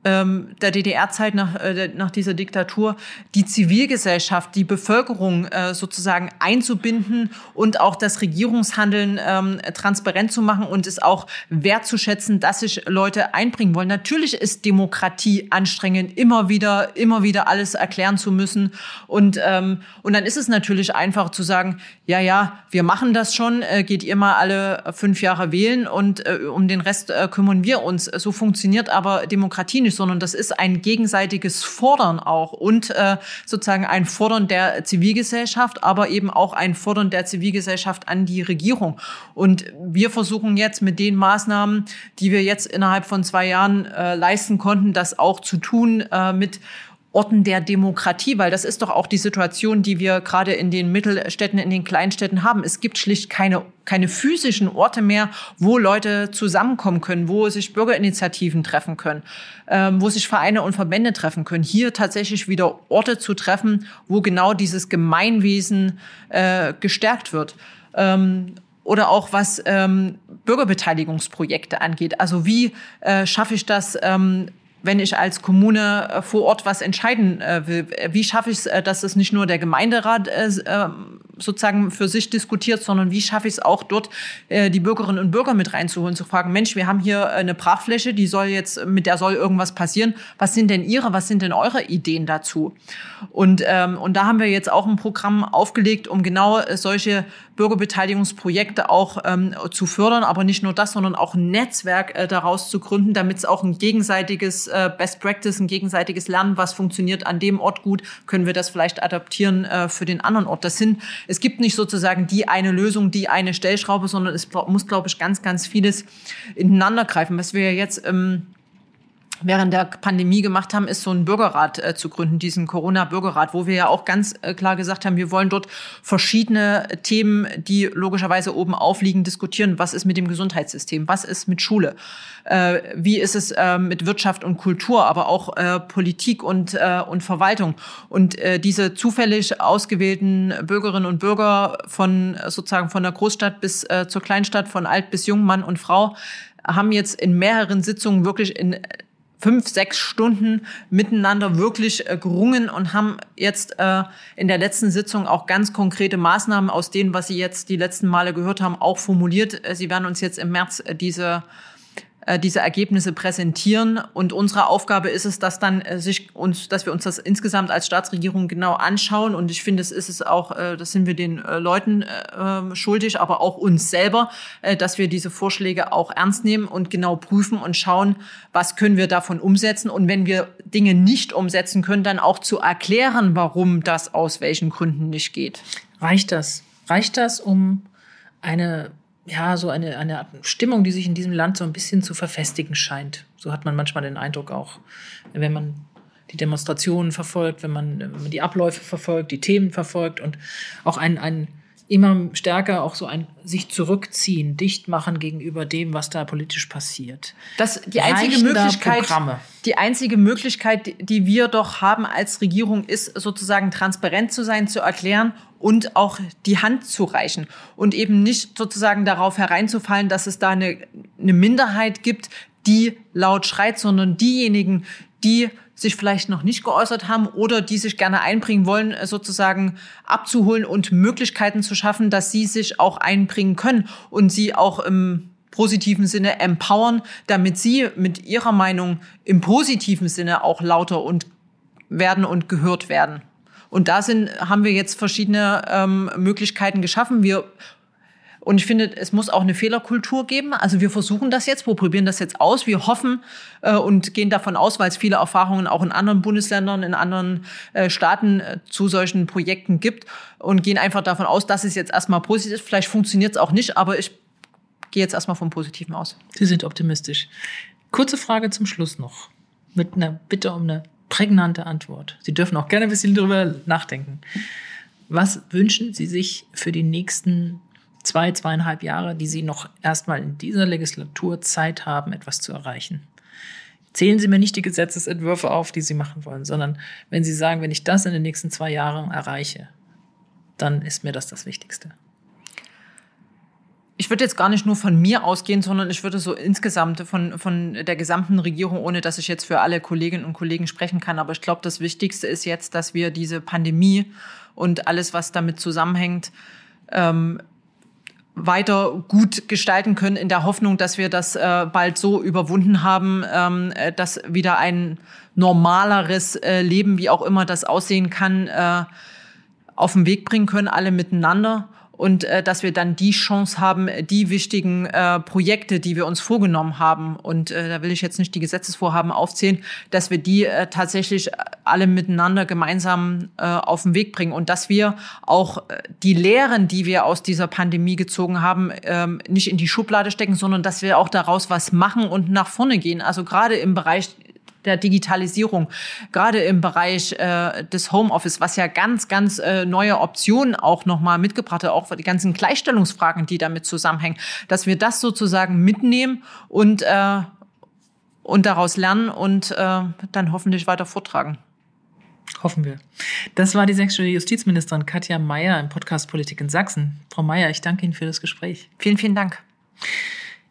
ähm, der DDR-Zeit nach, äh, nach dieser Diktatur die Zivilgesellschaft, die Bevölkerung äh, sozusagen einzubinden und auch das Regierungshandeln ähm, transparent zu machen und es auch wertzuschätzen, dass sich Leute einbringen wollen. Natürlich ist Demokratie anstrengend, immer wieder, immer wieder alles erklären zu müssen und ähm, und dann ist es natürlich einfach zu sagen, ja, ja, wir machen das schon, äh, geht ihr mal alle fünf Jahre wählen und äh, um den Rest äh, kümmern wir uns. So funktioniert aber Demokratie nicht sondern das ist ein gegenseitiges Fordern auch und äh, sozusagen ein Fordern der Zivilgesellschaft, aber eben auch ein Fordern der Zivilgesellschaft an die Regierung. Und wir versuchen jetzt mit den Maßnahmen, die wir jetzt innerhalb von zwei Jahren äh, leisten konnten, das auch zu tun äh, mit Orten der Demokratie, weil das ist doch auch die Situation, die wir gerade in den Mittelstädten, in den Kleinstädten haben. Es gibt schlicht keine, keine physischen Orte mehr, wo Leute zusammenkommen können, wo sich Bürgerinitiativen treffen können, ähm, wo sich Vereine und Verbände treffen können. Hier tatsächlich wieder Orte zu treffen, wo genau dieses Gemeinwesen äh, gestärkt wird. Ähm, oder auch was ähm, Bürgerbeteiligungsprojekte angeht. Also wie äh, schaffe ich das, ähm, wenn ich als Kommune äh, vor Ort was entscheiden äh, will, wie schaffe ich es, äh, dass es nicht nur der Gemeinderat sozusagen für sich diskutiert, sondern wie schaffe ich es auch dort, die Bürgerinnen und Bürger mit reinzuholen, zu fragen, Mensch, wir haben hier eine Brachfläche, die soll jetzt, mit der soll irgendwas passieren. Was sind denn Ihre, was sind denn eure Ideen dazu? Und, ähm, und da haben wir jetzt auch ein Programm aufgelegt, um genau solche Bürgerbeteiligungsprojekte auch ähm, zu fördern, aber nicht nur das, sondern auch ein Netzwerk äh, daraus zu gründen, damit es auch ein gegenseitiges Best Practice, ein gegenseitiges Lernen, was funktioniert an dem Ort gut, können wir das vielleicht adaptieren äh, für den anderen Ort. Das sind, es gibt nicht sozusagen die eine Lösung, die eine Stellschraube, sondern es muss, glaube ich, ganz, ganz vieles ineinander greifen. Was wir jetzt ähm, während der Pandemie gemacht haben, ist so ein Bürgerrat äh, zu gründen, diesen Corona-Bürgerrat, wo wir ja auch ganz äh, klar gesagt haben, wir wollen dort verschiedene Themen, die logischerweise oben aufliegen, diskutieren. Was ist mit dem Gesundheitssystem? Was ist mit Schule? Äh, wie ist es äh, mit Wirtschaft und Kultur, aber auch äh, Politik und, äh, und Verwaltung? Und diese zufällig ausgewählten Bürgerinnen und Bürger von sozusagen von der Großstadt bis zur Kleinstadt, von alt bis jung, Mann und Frau, haben jetzt in mehreren Sitzungen wirklich in fünf, sechs Stunden miteinander wirklich äh, gerungen und haben jetzt äh, in der letzten Sitzung auch ganz konkrete Maßnahmen aus denen, was Sie jetzt die letzten Male gehört haben, auch formuliert. Äh, Sie werden uns jetzt im März äh, diese äh, diese Ergebnisse präsentieren. Und unsere Aufgabe ist es, dass dann äh, sich uns, dass wir uns das insgesamt als Staatsregierung genau anschauen. Und ich finde, es ist es auch, äh, das sind wir den Leuten äh, schuldig, aber auch uns selber, dass wir diese Vorschläge auch ernst nehmen und genau prüfen und schauen, was können wir davon umsetzen. Und wenn wir Dinge nicht umsetzen können, dann auch zu erklären, warum das aus welchen Gründen nicht geht. Reicht das? Reicht das, um eine ja, so eine, eine Stimmung, die sich in diesem Land so ein bisschen zu verfestigen scheint. So hat man manchmal den Eindruck auch, wenn man die Demonstrationen verfolgt, wenn man, wenn man die Abläufe verfolgt, die Themen verfolgt und auch ein, ein immer stärker auch so ein sich zurückziehen, dicht machen gegenüber dem, was da politisch passiert. Das die einzige Möglichkeit, Programme? die einzige Möglichkeit, die wir doch haben als Regierung, ist sozusagen transparent zu sein, zu erklären und auch die Hand zu reichen und eben nicht sozusagen darauf hereinzufallen, dass es da eine, eine Minderheit gibt, die laut schreit, sondern diejenigen, die sich vielleicht noch nicht geäußert haben oder die sich gerne einbringen wollen, sozusagen abzuholen und Möglichkeiten zu schaffen, dass sie sich auch einbringen können und sie auch im positiven Sinne empowern, damit sie mit ihrer Meinung im positiven Sinne auch lauter und werden und gehört werden. Und da sind, haben wir jetzt verschiedene ähm, Möglichkeiten geschaffen. Wir und ich finde, es muss auch eine Fehlerkultur geben. Also wir versuchen das jetzt, wir probieren das jetzt aus. Wir hoffen äh, und gehen davon aus, weil es viele Erfahrungen auch in anderen Bundesländern, in anderen äh, Staaten äh, zu solchen Projekten gibt und gehen einfach davon aus, dass es jetzt erstmal positiv ist. Vielleicht funktioniert es auch nicht, aber ich gehe jetzt erstmal vom Positiven aus. Sie sind optimistisch. Kurze Frage zum Schluss noch. Mit einer Bitte um eine prägnante Antwort. Sie dürfen auch gerne ein bisschen drüber nachdenken. Was wünschen Sie sich für die nächsten zwei, zweieinhalb Jahre, die Sie noch erstmal in dieser Legislatur Zeit haben, etwas zu erreichen? Zählen Sie mir nicht die Gesetzesentwürfe auf, die Sie machen wollen, sondern wenn Sie sagen, wenn ich das in den nächsten zwei Jahren erreiche, dann ist mir das das Wichtigste ich würde jetzt gar nicht nur von mir ausgehen, sondern ich würde so insgesamt von, von der gesamten Regierung, ohne dass ich jetzt für alle Kolleginnen und Kollegen sprechen kann. Aber ich glaube, das Wichtigste ist jetzt, dass wir diese Pandemie und alles, was damit zusammenhängt, ähm, weiter gut gestalten können, in der Hoffnung, dass wir das äh, bald so überwunden haben, ähm, äh, dass wieder ein normaleres äh, Leben, wie auch immer das aussehen kann, äh, auf den Weg bringen können, alle miteinander und äh, dass wir dann die Chance haben, die wichtigen äh, Projekte, die wir uns vorgenommen haben, und äh, da will ich jetzt nicht die Gesetzesvorhaben aufzählen, dass wir die äh, tatsächlich alle miteinander gemeinsam äh, auf den Weg bringen und dass wir auch äh, die Lehren, die wir aus dieser Pandemie gezogen haben, ähm, nicht in die Schublade stecken, sondern dass wir auch daraus was machen und nach vorne gehen. Also gerade im Bereich der Digitalisierung, gerade im Bereich äh, des Homeoffice, was ja ganz, ganz äh, neue Optionen auch nochmal mitgebracht hat, auch die ganzen Gleichstellungsfragen, die damit zusammenhängen, dass wir das sozusagen mitnehmen und, äh, und daraus lernen und äh, dann hoffentlich weiter vortragen. Hoffen wir. Das war die sächsische Justizministerin Katja Mayer im Podcast Politik in Sachsen. Frau Mayer, ich danke Ihnen für das Gespräch. Vielen, vielen Dank.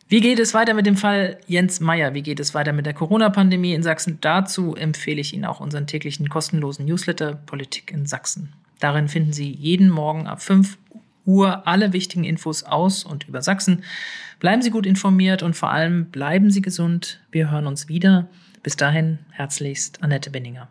Wie geht es weiter mit dem Fall Jens Meyer? Wie geht es weiter mit der Corona-Pandemie in Sachsen? Dazu empfehle ich Ihnen auch unseren täglichen kostenlosen Newsletter Politik in Sachsen. Darin finden Sie jeden Morgen ab 5 Uhr alle wichtigen Infos aus und über Sachsen. Bleiben Sie gut informiert und vor allem bleiben Sie gesund. Wir hören uns wieder. Bis dahin herzlichst Annette Benninger.